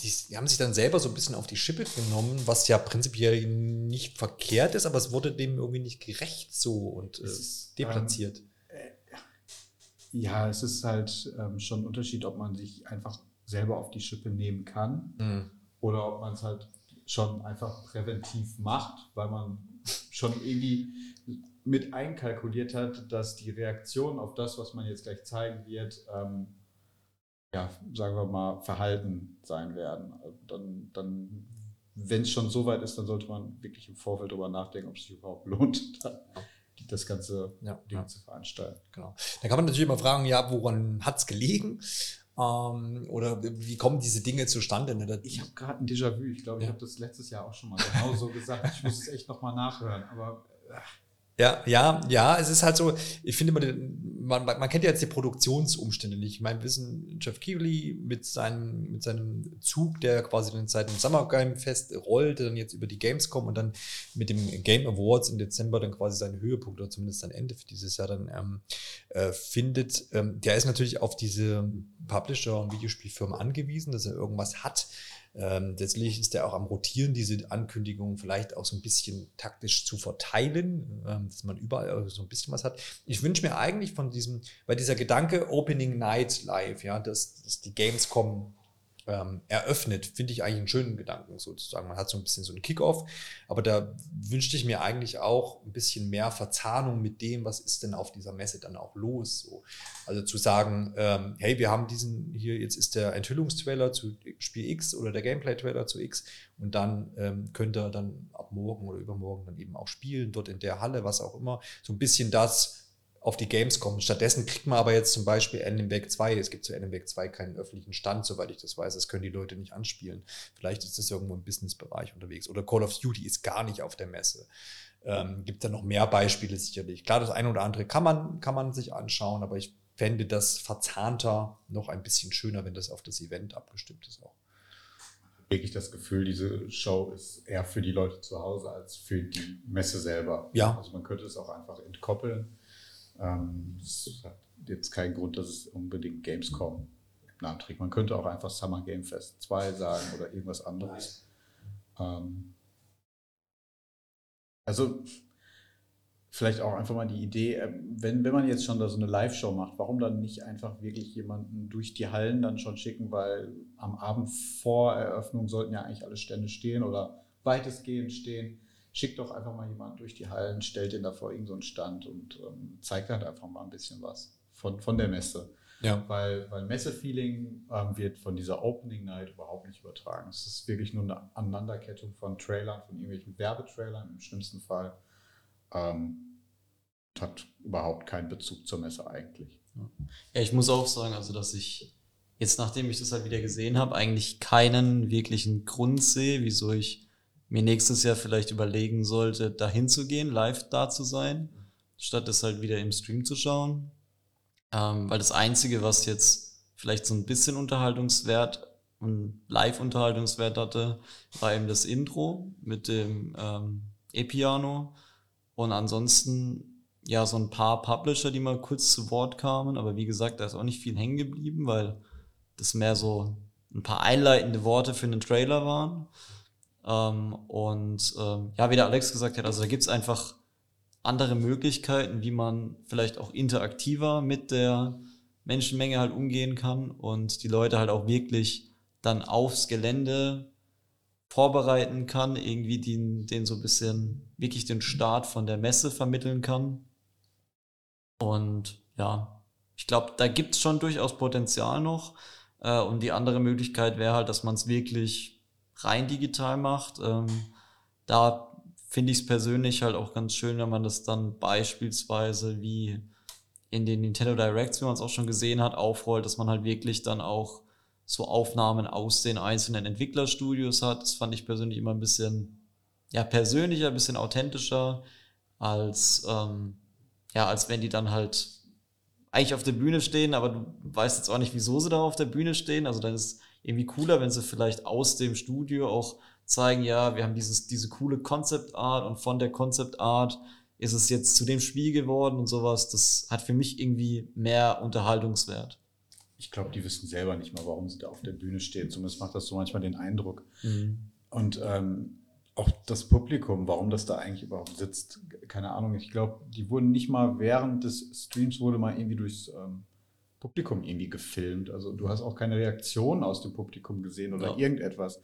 die, die, haben sich dann selber so ein bisschen auf die Schippe genommen, was ja prinzipiell nicht verkehrt ist, aber es wurde dem irgendwie nicht gerecht so und äh, deplatziert. Ja, es ist halt ähm, schon ein Unterschied, ob man sich einfach selber auf die Schippe nehmen kann mhm. oder ob man es halt schon einfach präventiv macht, weil man schon irgendwie mit einkalkuliert hat, dass die Reaktion auf das, was man jetzt gleich zeigen wird, ähm, ja, sagen wir mal, verhalten sein werden. Dann, dann wenn es schon so weit ist, dann sollte man wirklich im Vorfeld darüber nachdenken, ob es sich überhaupt lohnt, das ganze ja, Ding ja. zu veranstalten. Genau. Da kann man natürlich immer fragen, ja, woran hat es gelegen? Ähm, oder wie kommen diese Dinge zustande? Ne? Ich habe gerade ein Déjà-vu. Ich glaube, ich habe das letztes Jahr auch schon mal genau so gesagt. Ich muss es echt nochmal nachhören. Aber ach, ja, ja, ja, es ist halt so, ich finde, man, man, man kennt ja jetzt die Produktionsumstände nicht. Ich meine, wir wissen, Jeff Keighley mit seinem, mit seinem Zug, der quasi dann seit dem Summer Game Fest rollte, dann jetzt über die Gamescom und dann mit dem Game Awards im Dezember dann quasi seinen Höhepunkt oder zumindest sein Ende für dieses Jahr dann ähm, äh, findet. Ähm, der ist natürlich auf diese Publisher und Videospielfirmen angewiesen, dass er irgendwas hat, ähm, letztlich ist er auch am Rotieren, diese Ankündigungen vielleicht auch so ein bisschen taktisch zu verteilen, ähm, dass man überall so ein bisschen was hat. Ich wünsche mir eigentlich von diesem, weil dieser Gedanke Opening Night Live, ja, dass, dass die Gamescom ähm, eröffnet, finde ich eigentlich einen schönen Gedanken sozusagen. Man hat so ein bisschen so einen Kickoff, aber da wünschte ich mir eigentlich auch ein bisschen mehr Verzahnung mit dem, was ist denn auf dieser Messe dann auch los. So. Also zu sagen, ähm, hey, wir haben diesen hier, jetzt ist der Enthüllungstrailer zu Spiel X oder der Gameplay-Trailer zu X und dann ähm, könnt ihr dann ab morgen oder übermorgen dann eben auch spielen, dort in der Halle, was auch immer. So ein bisschen das, auf die Games kommen. Stattdessen kriegt man aber jetzt zum Beispiel Weg 2. Es gibt zu Weg 2 keinen öffentlichen Stand, soweit ich das weiß. Das können die Leute nicht anspielen. Vielleicht ist das irgendwo im Businessbereich unterwegs. Oder Call of Duty ist gar nicht auf der Messe. Ähm, gibt da noch mehr Beispiele sicherlich. Klar, das eine oder andere kann man, kann man sich anschauen, aber ich fände das verzahnter noch ein bisschen schöner, wenn das auf das Event abgestimmt ist auch. Wirklich das Gefühl, diese Show ist eher für die Leute zu Hause als für die Messe selber. Ja. Also man könnte es auch einfach entkoppeln ähm, das hat jetzt keinen Grund, dass es unbedingt Gamescom Namen trägt. Man könnte auch einfach Summer Game Fest 2 sagen oder irgendwas anderes. Ähm, also vielleicht auch einfach mal die Idee, ähm, wenn, wenn man jetzt schon da so eine Live-Show macht, warum dann nicht einfach wirklich jemanden durch die Hallen dann schon schicken, weil am Abend vor Eröffnung sollten ja eigentlich alle Stände stehen oder weitestgehend stehen schickt doch einfach mal jemanden durch die Hallen, stellt den da vor irgendeinen so Stand und ähm, zeigt halt einfach mal ein bisschen was von, von der Messe. Ja. Weil, weil Messe-Feeling ähm, wird von dieser Opening Night überhaupt nicht übertragen. Es ist wirklich nur eine Aneinanderkettung von Trailern, von irgendwelchen Werbetrailern im schlimmsten Fall. Ähm, hat überhaupt keinen Bezug zur Messe eigentlich. Ja, ich muss auch sagen, also dass ich jetzt, nachdem ich das halt wieder gesehen habe, eigentlich keinen wirklichen Grund sehe, wieso ich mir nächstes Jahr vielleicht überlegen sollte, dahin zu gehen, live da zu sein, statt es halt wieder im Stream zu schauen. Ähm, weil das Einzige, was jetzt vielleicht so ein bisschen Unterhaltungswert und Live-Unterhaltungswert hatte, war eben das Intro mit dem ähm, E-Piano. Und ansonsten ja so ein paar Publisher, die mal kurz zu Wort kamen, aber wie gesagt, da ist auch nicht viel hängen geblieben, weil das mehr so ein paar einleitende Worte für einen Trailer waren. Ähm, und ähm, ja, wie der Alex gesagt hat, also da gibt's einfach andere Möglichkeiten, wie man vielleicht auch interaktiver mit der Menschenmenge halt umgehen kann und die Leute halt auch wirklich dann aufs Gelände vorbereiten kann, irgendwie den, den so ein bisschen wirklich den Start von der Messe vermitteln kann. Und ja, ich glaube, da gibt's schon durchaus Potenzial noch. Äh, und die andere Möglichkeit wäre halt, dass man es wirklich rein digital macht. Ähm, da finde ich es persönlich halt auch ganz schön, wenn man das dann beispielsweise wie in den Nintendo Directs, wie man es auch schon gesehen hat, aufrollt, dass man halt wirklich dann auch so Aufnahmen aus den einzelnen Entwicklerstudios hat. Das fand ich persönlich immer ein bisschen ja, persönlicher, ein bisschen authentischer, als, ähm, ja, als wenn die dann halt eigentlich auf der Bühne stehen, aber du weißt jetzt auch nicht, wieso sie da auf der Bühne stehen. Also dann ist irgendwie cooler, wenn sie vielleicht aus dem Studio auch zeigen, ja, wir haben dieses, diese coole Concept Art und von der Concept Art ist es jetzt zu dem Spiel geworden und sowas. Das hat für mich irgendwie mehr Unterhaltungswert. Ich glaube, die wissen selber nicht mal, warum sie da auf der Bühne stehen. Zumindest macht das so manchmal den Eindruck. Mhm. Und ähm, auch das Publikum, warum das da eigentlich überhaupt sitzt, keine Ahnung. Ich glaube, die wurden nicht mal während des Streams wurde mal irgendwie durchs ähm, Publikum irgendwie gefilmt. Also du hast auch keine Reaktion aus dem Publikum gesehen oder ja. irgendetwas.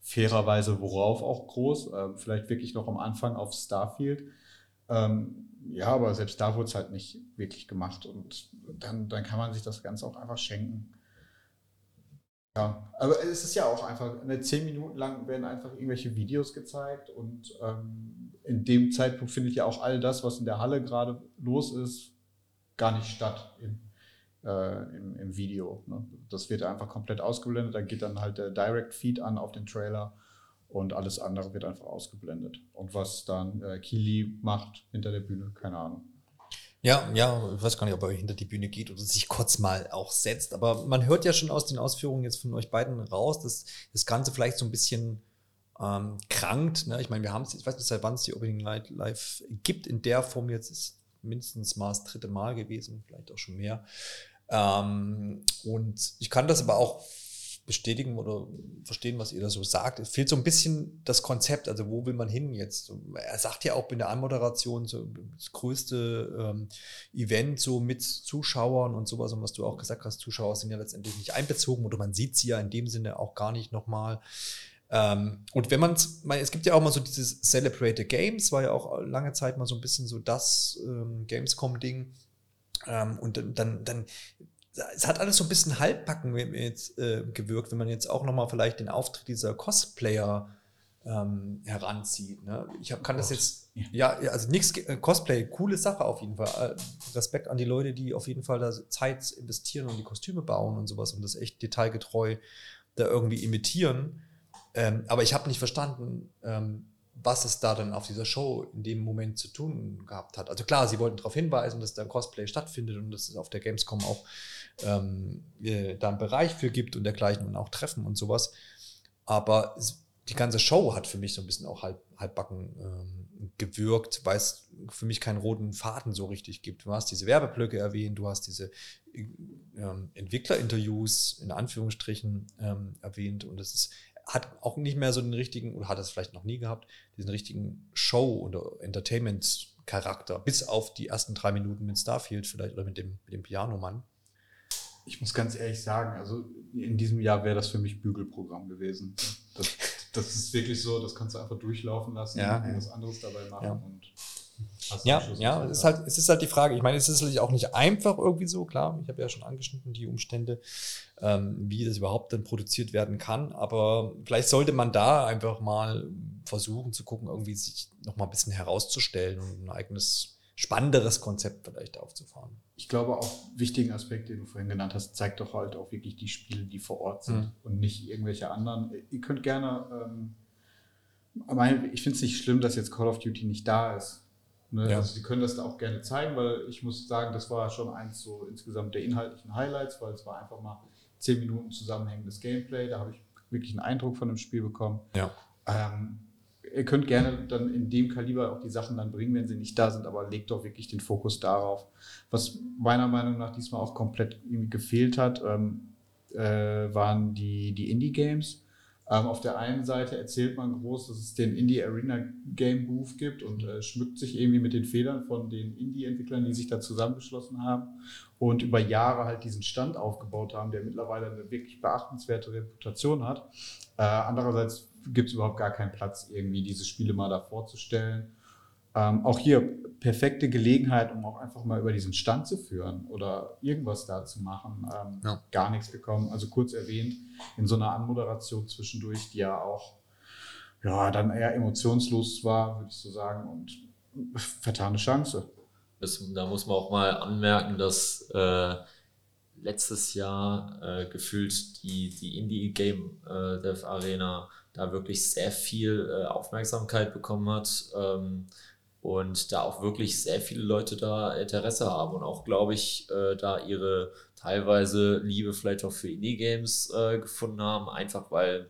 Fairerweise, worauf auch groß, äh, vielleicht wirklich noch am Anfang auf Starfield. Ähm, ja, aber selbst da wurde es halt nicht wirklich gemacht und dann, dann kann man sich das Ganze auch einfach schenken. Ja, aber es ist ja auch einfach, eine zehn Minuten lang werden einfach irgendwelche Videos gezeigt und ähm, in dem Zeitpunkt findet ja auch all das, was in der Halle gerade los ist, gar nicht statt im, äh, im, im, Video. Ne? Das wird einfach komplett ausgeblendet, da geht dann halt der Direct Feed an auf den Trailer und alles andere wird einfach ausgeblendet. Und was dann äh, Kili macht hinter der Bühne, keine Ahnung. Ja, ja, ich weiß gar nicht, ob er hinter die Bühne geht oder sich kurz mal auch setzt. Aber man hört ja schon aus den Ausführungen jetzt von euch beiden raus, dass das Ganze vielleicht so ein bisschen ähm, krankt. Ne? Ich meine, wir haben es, ich weiß nicht, seit wann es die Opening Night Live gibt. In der Form jetzt ist mindestens mal das dritte Mal gewesen, vielleicht auch schon mehr. Ähm, und ich kann das aber auch bestätigen oder verstehen, was ihr da so sagt. Es fehlt so ein bisschen das Konzept, also wo will man hin jetzt? Er sagt ja auch in der Anmoderation so das größte ähm, Event so mit Zuschauern und sowas und was du auch gesagt hast, Zuschauer sind ja letztendlich nicht einbezogen oder man sieht sie ja in dem Sinne auch gar nicht nochmal. Ähm, und wenn man es gibt ja auch mal so dieses Celebrate the Games, war ja auch lange Zeit mal so ein bisschen so das ähm, Gamescom-Ding. Ähm, und dann, dann, dann es hat alles so ein bisschen halbbacken jetzt, äh, gewirkt, wenn man jetzt auch nochmal vielleicht den Auftritt dieser Cosplayer ähm, heranzieht. Ne? Ich hab, kann oh das jetzt, ja, also nichts, äh, Cosplay, coole Sache auf jeden Fall. Äh, Respekt an die Leute, die auf jeden Fall da Zeit investieren und die Kostüme bauen und sowas und das echt detailgetreu da irgendwie imitieren. Ähm, aber ich habe nicht verstanden, ähm, was es da dann auf dieser Show in dem Moment zu tun gehabt hat. Also klar, sie wollten darauf hinweisen, dass da Cosplay stattfindet und dass es auf der Gamescom auch ähm, äh, da einen Bereich für gibt und dergleichen und auch Treffen und sowas. Aber die ganze Show hat für mich so ein bisschen auch halb, halbbacken ähm, gewirkt, weil es für mich keinen roten Faden so richtig gibt. Du hast diese Werbeblöcke erwähnt, du hast diese ähm, Entwicklerinterviews in Anführungsstrichen ähm, erwähnt und es ist hat auch nicht mehr so den richtigen, oder hat es vielleicht noch nie gehabt, diesen richtigen Show- oder Entertainment-Charakter, bis auf die ersten drei Minuten mit Starfield vielleicht oder mit dem, mit dem Pianomann. Ich muss ganz ehrlich sagen, also in diesem Jahr wäre das für mich Bügelprogramm gewesen. Das, das ist wirklich so, das kannst du einfach durchlaufen lassen ja, und was anderes dabei machen. Ja. Und Ja, ja, es ist halt, es ist halt die Frage. Ich meine, es ist natürlich auch nicht einfach irgendwie so, klar. Ich habe ja schon angeschnitten die Umstände, ähm, wie das überhaupt dann produziert werden kann. Aber vielleicht sollte man da einfach mal versuchen zu gucken, irgendwie sich noch mal ein bisschen herauszustellen und ein eigenes, spannenderes Konzept vielleicht aufzufahren. Ich glaube auch wichtigen Aspekt, den du vorhin genannt hast, zeigt doch halt auch wirklich die Spiele, die vor Ort sind mhm. und nicht irgendwelche anderen. Ihr könnt gerne, ähm, ich finde es nicht schlimm, dass jetzt Call of Duty nicht da ist. Ne? Ja. Also sie können das da auch gerne zeigen, weil ich muss sagen, das war schon eins so insgesamt der inhaltlichen Highlights, weil es war einfach mal zehn Minuten zusammenhängendes Gameplay. Da habe ich wirklich einen Eindruck von dem Spiel bekommen. Ja. Ähm, ihr könnt gerne dann in dem Kaliber auch die Sachen dann bringen, wenn sie nicht da sind, aber legt doch wirklich den Fokus darauf. Was meiner Meinung nach diesmal auch komplett irgendwie gefehlt hat, ähm, äh, waren die, die Indie-Games. Ähm, auf der einen Seite erzählt man groß, dass es den Indie Arena Game Booth gibt und äh, schmückt sich irgendwie mit den Federn von den Indie-Entwicklern, die sich da zusammengeschlossen haben und über Jahre halt diesen Stand aufgebaut haben, der mittlerweile eine wirklich beachtenswerte Reputation hat. Äh, andererseits gibt es überhaupt gar keinen Platz, irgendwie diese Spiele mal da vorzustellen. Ähm, auch hier perfekte Gelegenheit, um auch einfach mal über diesen Stand zu führen oder irgendwas da zu machen. Ähm, ja. Gar nichts gekommen. Also kurz erwähnt, in so einer Anmoderation zwischendurch, die ja auch ja, dann eher emotionslos war, würde ich so sagen, und vertane Chance. Das, da muss man auch mal anmerken, dass äh, letztes Jahr äh, gefühlt die, die Indie-Game äh, Dev Arena da wirklich sehr viel äh, Aufmerksamkeit bekommen hat. Ähm, und da auch wirklich sehr viele Leute da Interesse haben und auch, glaube ich, äh, da ihre teilweise Liebe vielleicht auch für Indie-Games äh, gefunden haben, einfach weil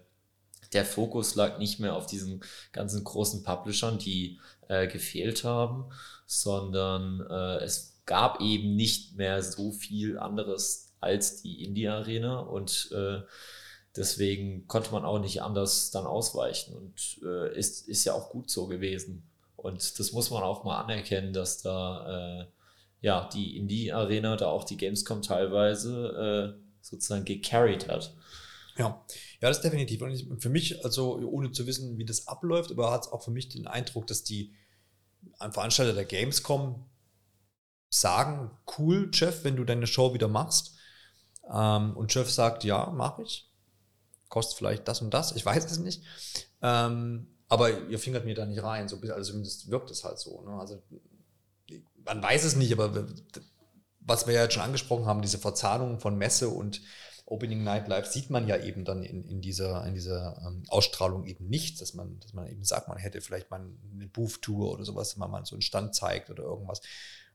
der Fokus lag nicht mehr auf diesen ganzen großen Publishern, die äh, gefehlt haben, sondern äh, es gab eben nicht mehr so viel anderes als die Indie-Arena und äh, deswegen konnte man auch nicht anders dann ausweichen und äh, ist, ist ja auch gut so gewesen. Und das muss man auch mal anerkennen, dass da äh, ja die Indie-Arena, da auch die Gamescom teilweise äh, sozusagen gecarried hat. Ja, ja, das ist definitiv. Und für mich, also ohne zu wissen, wie das abläuft, aber hat es auch für mich den Eindruck, dass die Veranstalter der Gamescom sagen, cool, Jeff, wenn du deine Show wieder machst. Ähm, und Jeff sagt, ja, mache ich. Kostet vielleicht das und das, ich weiß es nicht. Ähm, aber ihr fingert mir da nicht rein. So, also zumindest wirkt es halt so. Ne? Also man weiß es nicht, aber was wir ja jetzt schon angesprochen haben, diese Verzahnung von Messe und Opening Night Live sieht man ja eben dann in, in dieser, in dieser ähm, Ausstrahlung eben nicht, dass man, dass man eben sagt, man hätte vielleicht mal eine Booth-Tour oder sowas, wenn man so einen Stand zeigt oder irgendwas.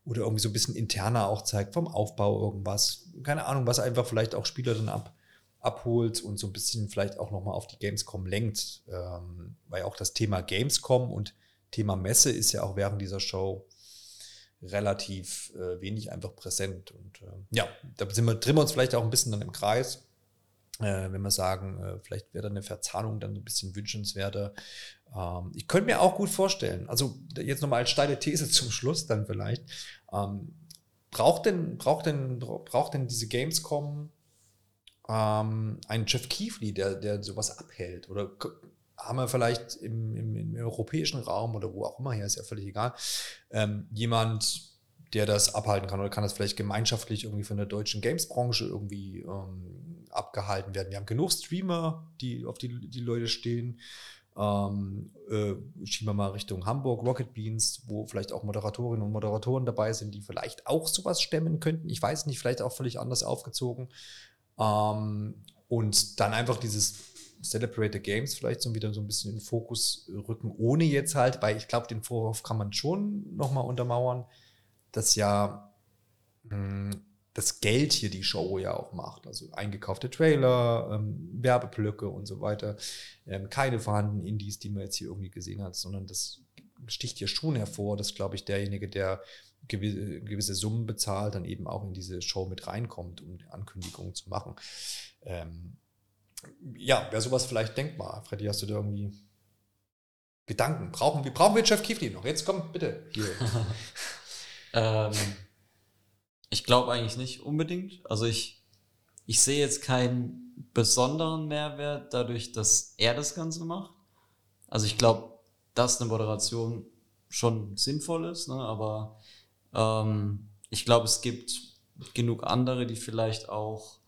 Oder irgendwie so ein bisschen interner auch zeigt, vom Aufbau irgendwas. Keine Ahnung, was einfach vielleicht auch Spieler dann ab, abholt und so ein bisschen vielleicht auch nochmal auf die Gamescom lenkt. Ähm, weil auch das Thema Gamescom und Thema Messe ist ja auch während dieser Show relativ äh, wenig einfach präsent. Und äh, ja, da sind wir, drehen wir uns vielleicht auch ein bisschen dann im Kreis, äh, wenn wir sagen, äh, vielleicht wäre da eine Verzahnung dann ein bisschen wünschenswerter. Ähm, ich könnte mir auch gut vorstellen, also jetzt nochmal als steile These zum Schluss dann vielleicht, ähm, braucht denn, braucht denn, braucht denn diese Gamescom ähm, einen Jeff Keefley, der, der sowas abhält? Oder haben wir vielleicht im, im, im, europäischen Raum oder wo auch immer her, ist ja völlig egal, ähm, jemand, der das abhalten kann oder kann das vielleicht gemeinschaftlich irgendwie von der deutschen Games-Branche irgendwie ähm, abgehalten werden. Wir haben genug Streamer, die auf die, die Leute stehen. Ähm, äh, schieben wir mal Richtung Hamburg, Rocket Beans, wo vielleicht auch Moderatorinnen und Moderatoren dabei sind, die vielleicht auch sowas stemmen könnten. Ich weiß nicht, vielleicht auch völlig anders aufgezogen. Ähm, und dann einfach dieses Celebrate the Games vielleicht so wieder so ein bisschen in den Fokus rücken, ohne jetzt halt, weil ich glaube, den Vorwurf kann man schon nochmal untermauern, dass ja mh, hm, das Geld hier die Show ja auch macht. Also eingekaufte Trailer, ähm, Werbeblöcke und so weiter. Ähm, keine vorhandenen Indies, die man jetzt hier irgendwie gesehen hat, sondern das sticht hier schon hervor, dass, glaube ich, derjenige, der gewisse, Summen bezahlt, dann eben auch in diese Show mit reinkommt, um Ankündigungen zu machen. Ähm, ja, wäre sowas vielleicht denkbar. Freddy, hast du da irgendwie Gedanken? Brauchen wir, brauchen wir Jeff Kiefli noch? Jetzt komm, bitte. ähm, ich glaube eigentlich nicht unbedingt. Also ich, ich sehe jetzt keinen besonderen Mehrwert dadurch, dass er das Ganze macht. Also ich glaube, dass eine Moderation schon sinnvoll ist, ne? aber ähm, ich glaube, es gibt genug andere, die vielleicht auch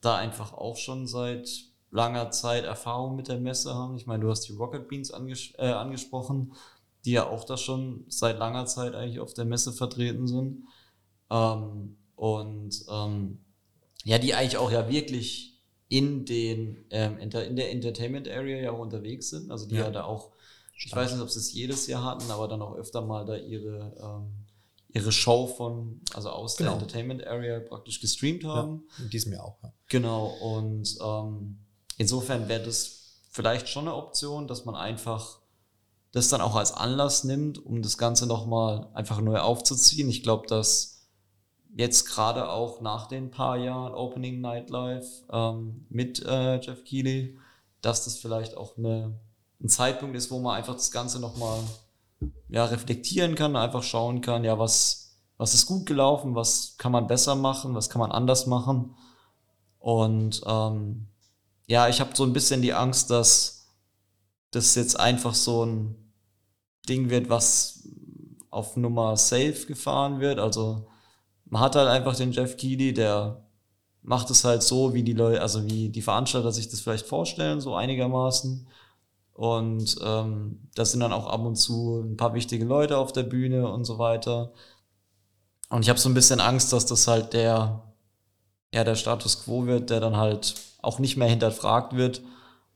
da einfach auch schon seit langer Zeit Erfahrung mit der Messe haben. Ich meine, du hast die Rocket Beans anges äh, angesprochen, die ja auch da schon seit langer Zeit eigentlich auf der Messe vertreten sind. Ähm, und ähm, ja, die eigentlich auch ja wirklich in den ähm, in der Entertainment Area ja auch unterwegs sind. Also die ja, ja da auch, ich weiß nicht, ob sie es jedes Jahr hatten, aber dann auch öfter mal da ihre ähm, ihre Show von, also aus genau. der Entertainment Area praktisch gestreamt haben. Ja, in diesem Jahr auch, ja. Genau, und ähm, insofern wäre das vielleicht schon eine Option, dass man einfach das dann auch als Anlass nimmt, um das Ganze nochmal einfach neu aufzuziehen. Ich glaube, dass jetzt gerade auch nach den paar Jahren Opening Nightlife ähm, mit äh, Jeff Keighley, dass das vielleicht auch eine, ein Zeitpunkt ist, wo man einfach das Ganze nochmal ja, reflektieren kann, einfach schauen kann, ja, was, was ist gut gelaufen, was kann man besser machen, was kann man anders machen. Und ähm, ja, ich habe so ein bisschen die Angst, dass das jetzt einfach so ein Ding wird, was auf Nummer safe gefahren wird. Also man hat halt einfach den Jeff Keighley, der macht es halt so, wie die Leute, also wie die Veranstalter sich das vielleicht vorstellen, so einigermaßen. Und ähm, das sind dann auch ab und zu ein paar wichtige Leute auf der Bühne und so weiter. Und ich habe so ein bisschen Angst, dass das halt der, ja, der Status quo wird, der dann halt auch nicht mehr hinterfragt wird.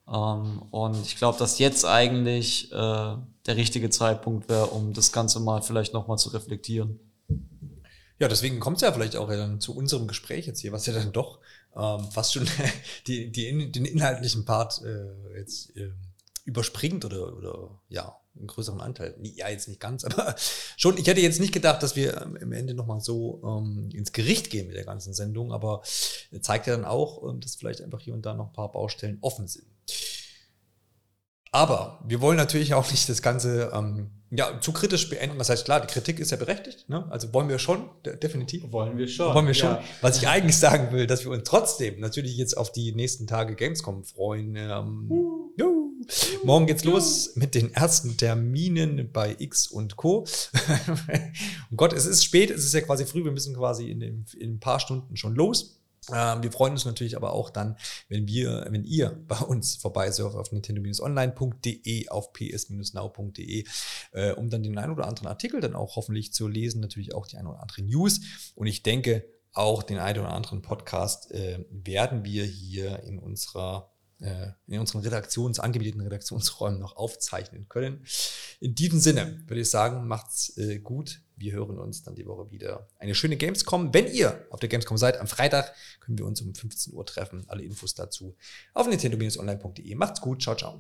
Ähm, und ich glaube, dass jetzt eigentlich äh, der richtige Zeitpunkt wäre, um das Ganze mal vielleicht nochmal zu reflektieren. Ja, deswegen kommt es ja vielleicht auch ja dann zu unserem Gespräch jetzt hier, was ja dann doch ähm, fast schon die, die, den inhaltlichen Part äh, jetzt äh, überspringt oder, oder ja, einen größeren Anteil. Ja, jetzt nicht ganz, aber schon. Ich hätte jetzt nicht gedacht, dass wir ähm, im Ende nochmal so ähm, ins Gericht gehen mit der ganzen Sendung, aber zeigt ja dann auch, ähm, dass vielleicht einfach hier und da noch ein paar Baustellen offen sind. Aber wir wollen natürlich auch nicht das Ganze ähm, ja, zu kritisch beenden. Das heißt, klar, die Kritik ist ja berechtigt. Ne? Also wollen wir schon, definitiv. Wollen wir schon. Wollen wir schon. Ja. Was ich eigentlich sagen will, dass wir uns trotzdem natürlich jetzt auf die nächsten Tage Gamescom freuen. Ähm, uh. Morgen geht's los mit den ersten Terminen bei X und Co. oh Gott, es ist spät, es ist ja quasi früh, wir müssen quasi in, in, in ein paar Stunden schon los. Ähm, wir freuen uns natürlich aber auch dann, wenn wir, wenn ihr bei uns vorbeisurft auf nintendo-online.de, auf ps-now.de, äh, um dann den einen oder anderen Artikel dann auch hoffentlich zu lesen, natürlich auch die ein oder andere News. Und ich denke, auch den einen oder anderen Podcast äh, werden wir hier in unserer in unseren Redaktions, angebieteten Redaktionsräumen noch aufzeichnen können. In diesem Sinne würde ich sagen, macht's äh, gut. Wir hören uns dann die Woche wieder. Eine schöne Gamescom. Wenn ihr auf der Gamescom seid, am Freitag können wir uns um 15 Uhr treffen. Alle Infos dazu auf nintendo-online.de. Macht's gut. Ciao, ciao.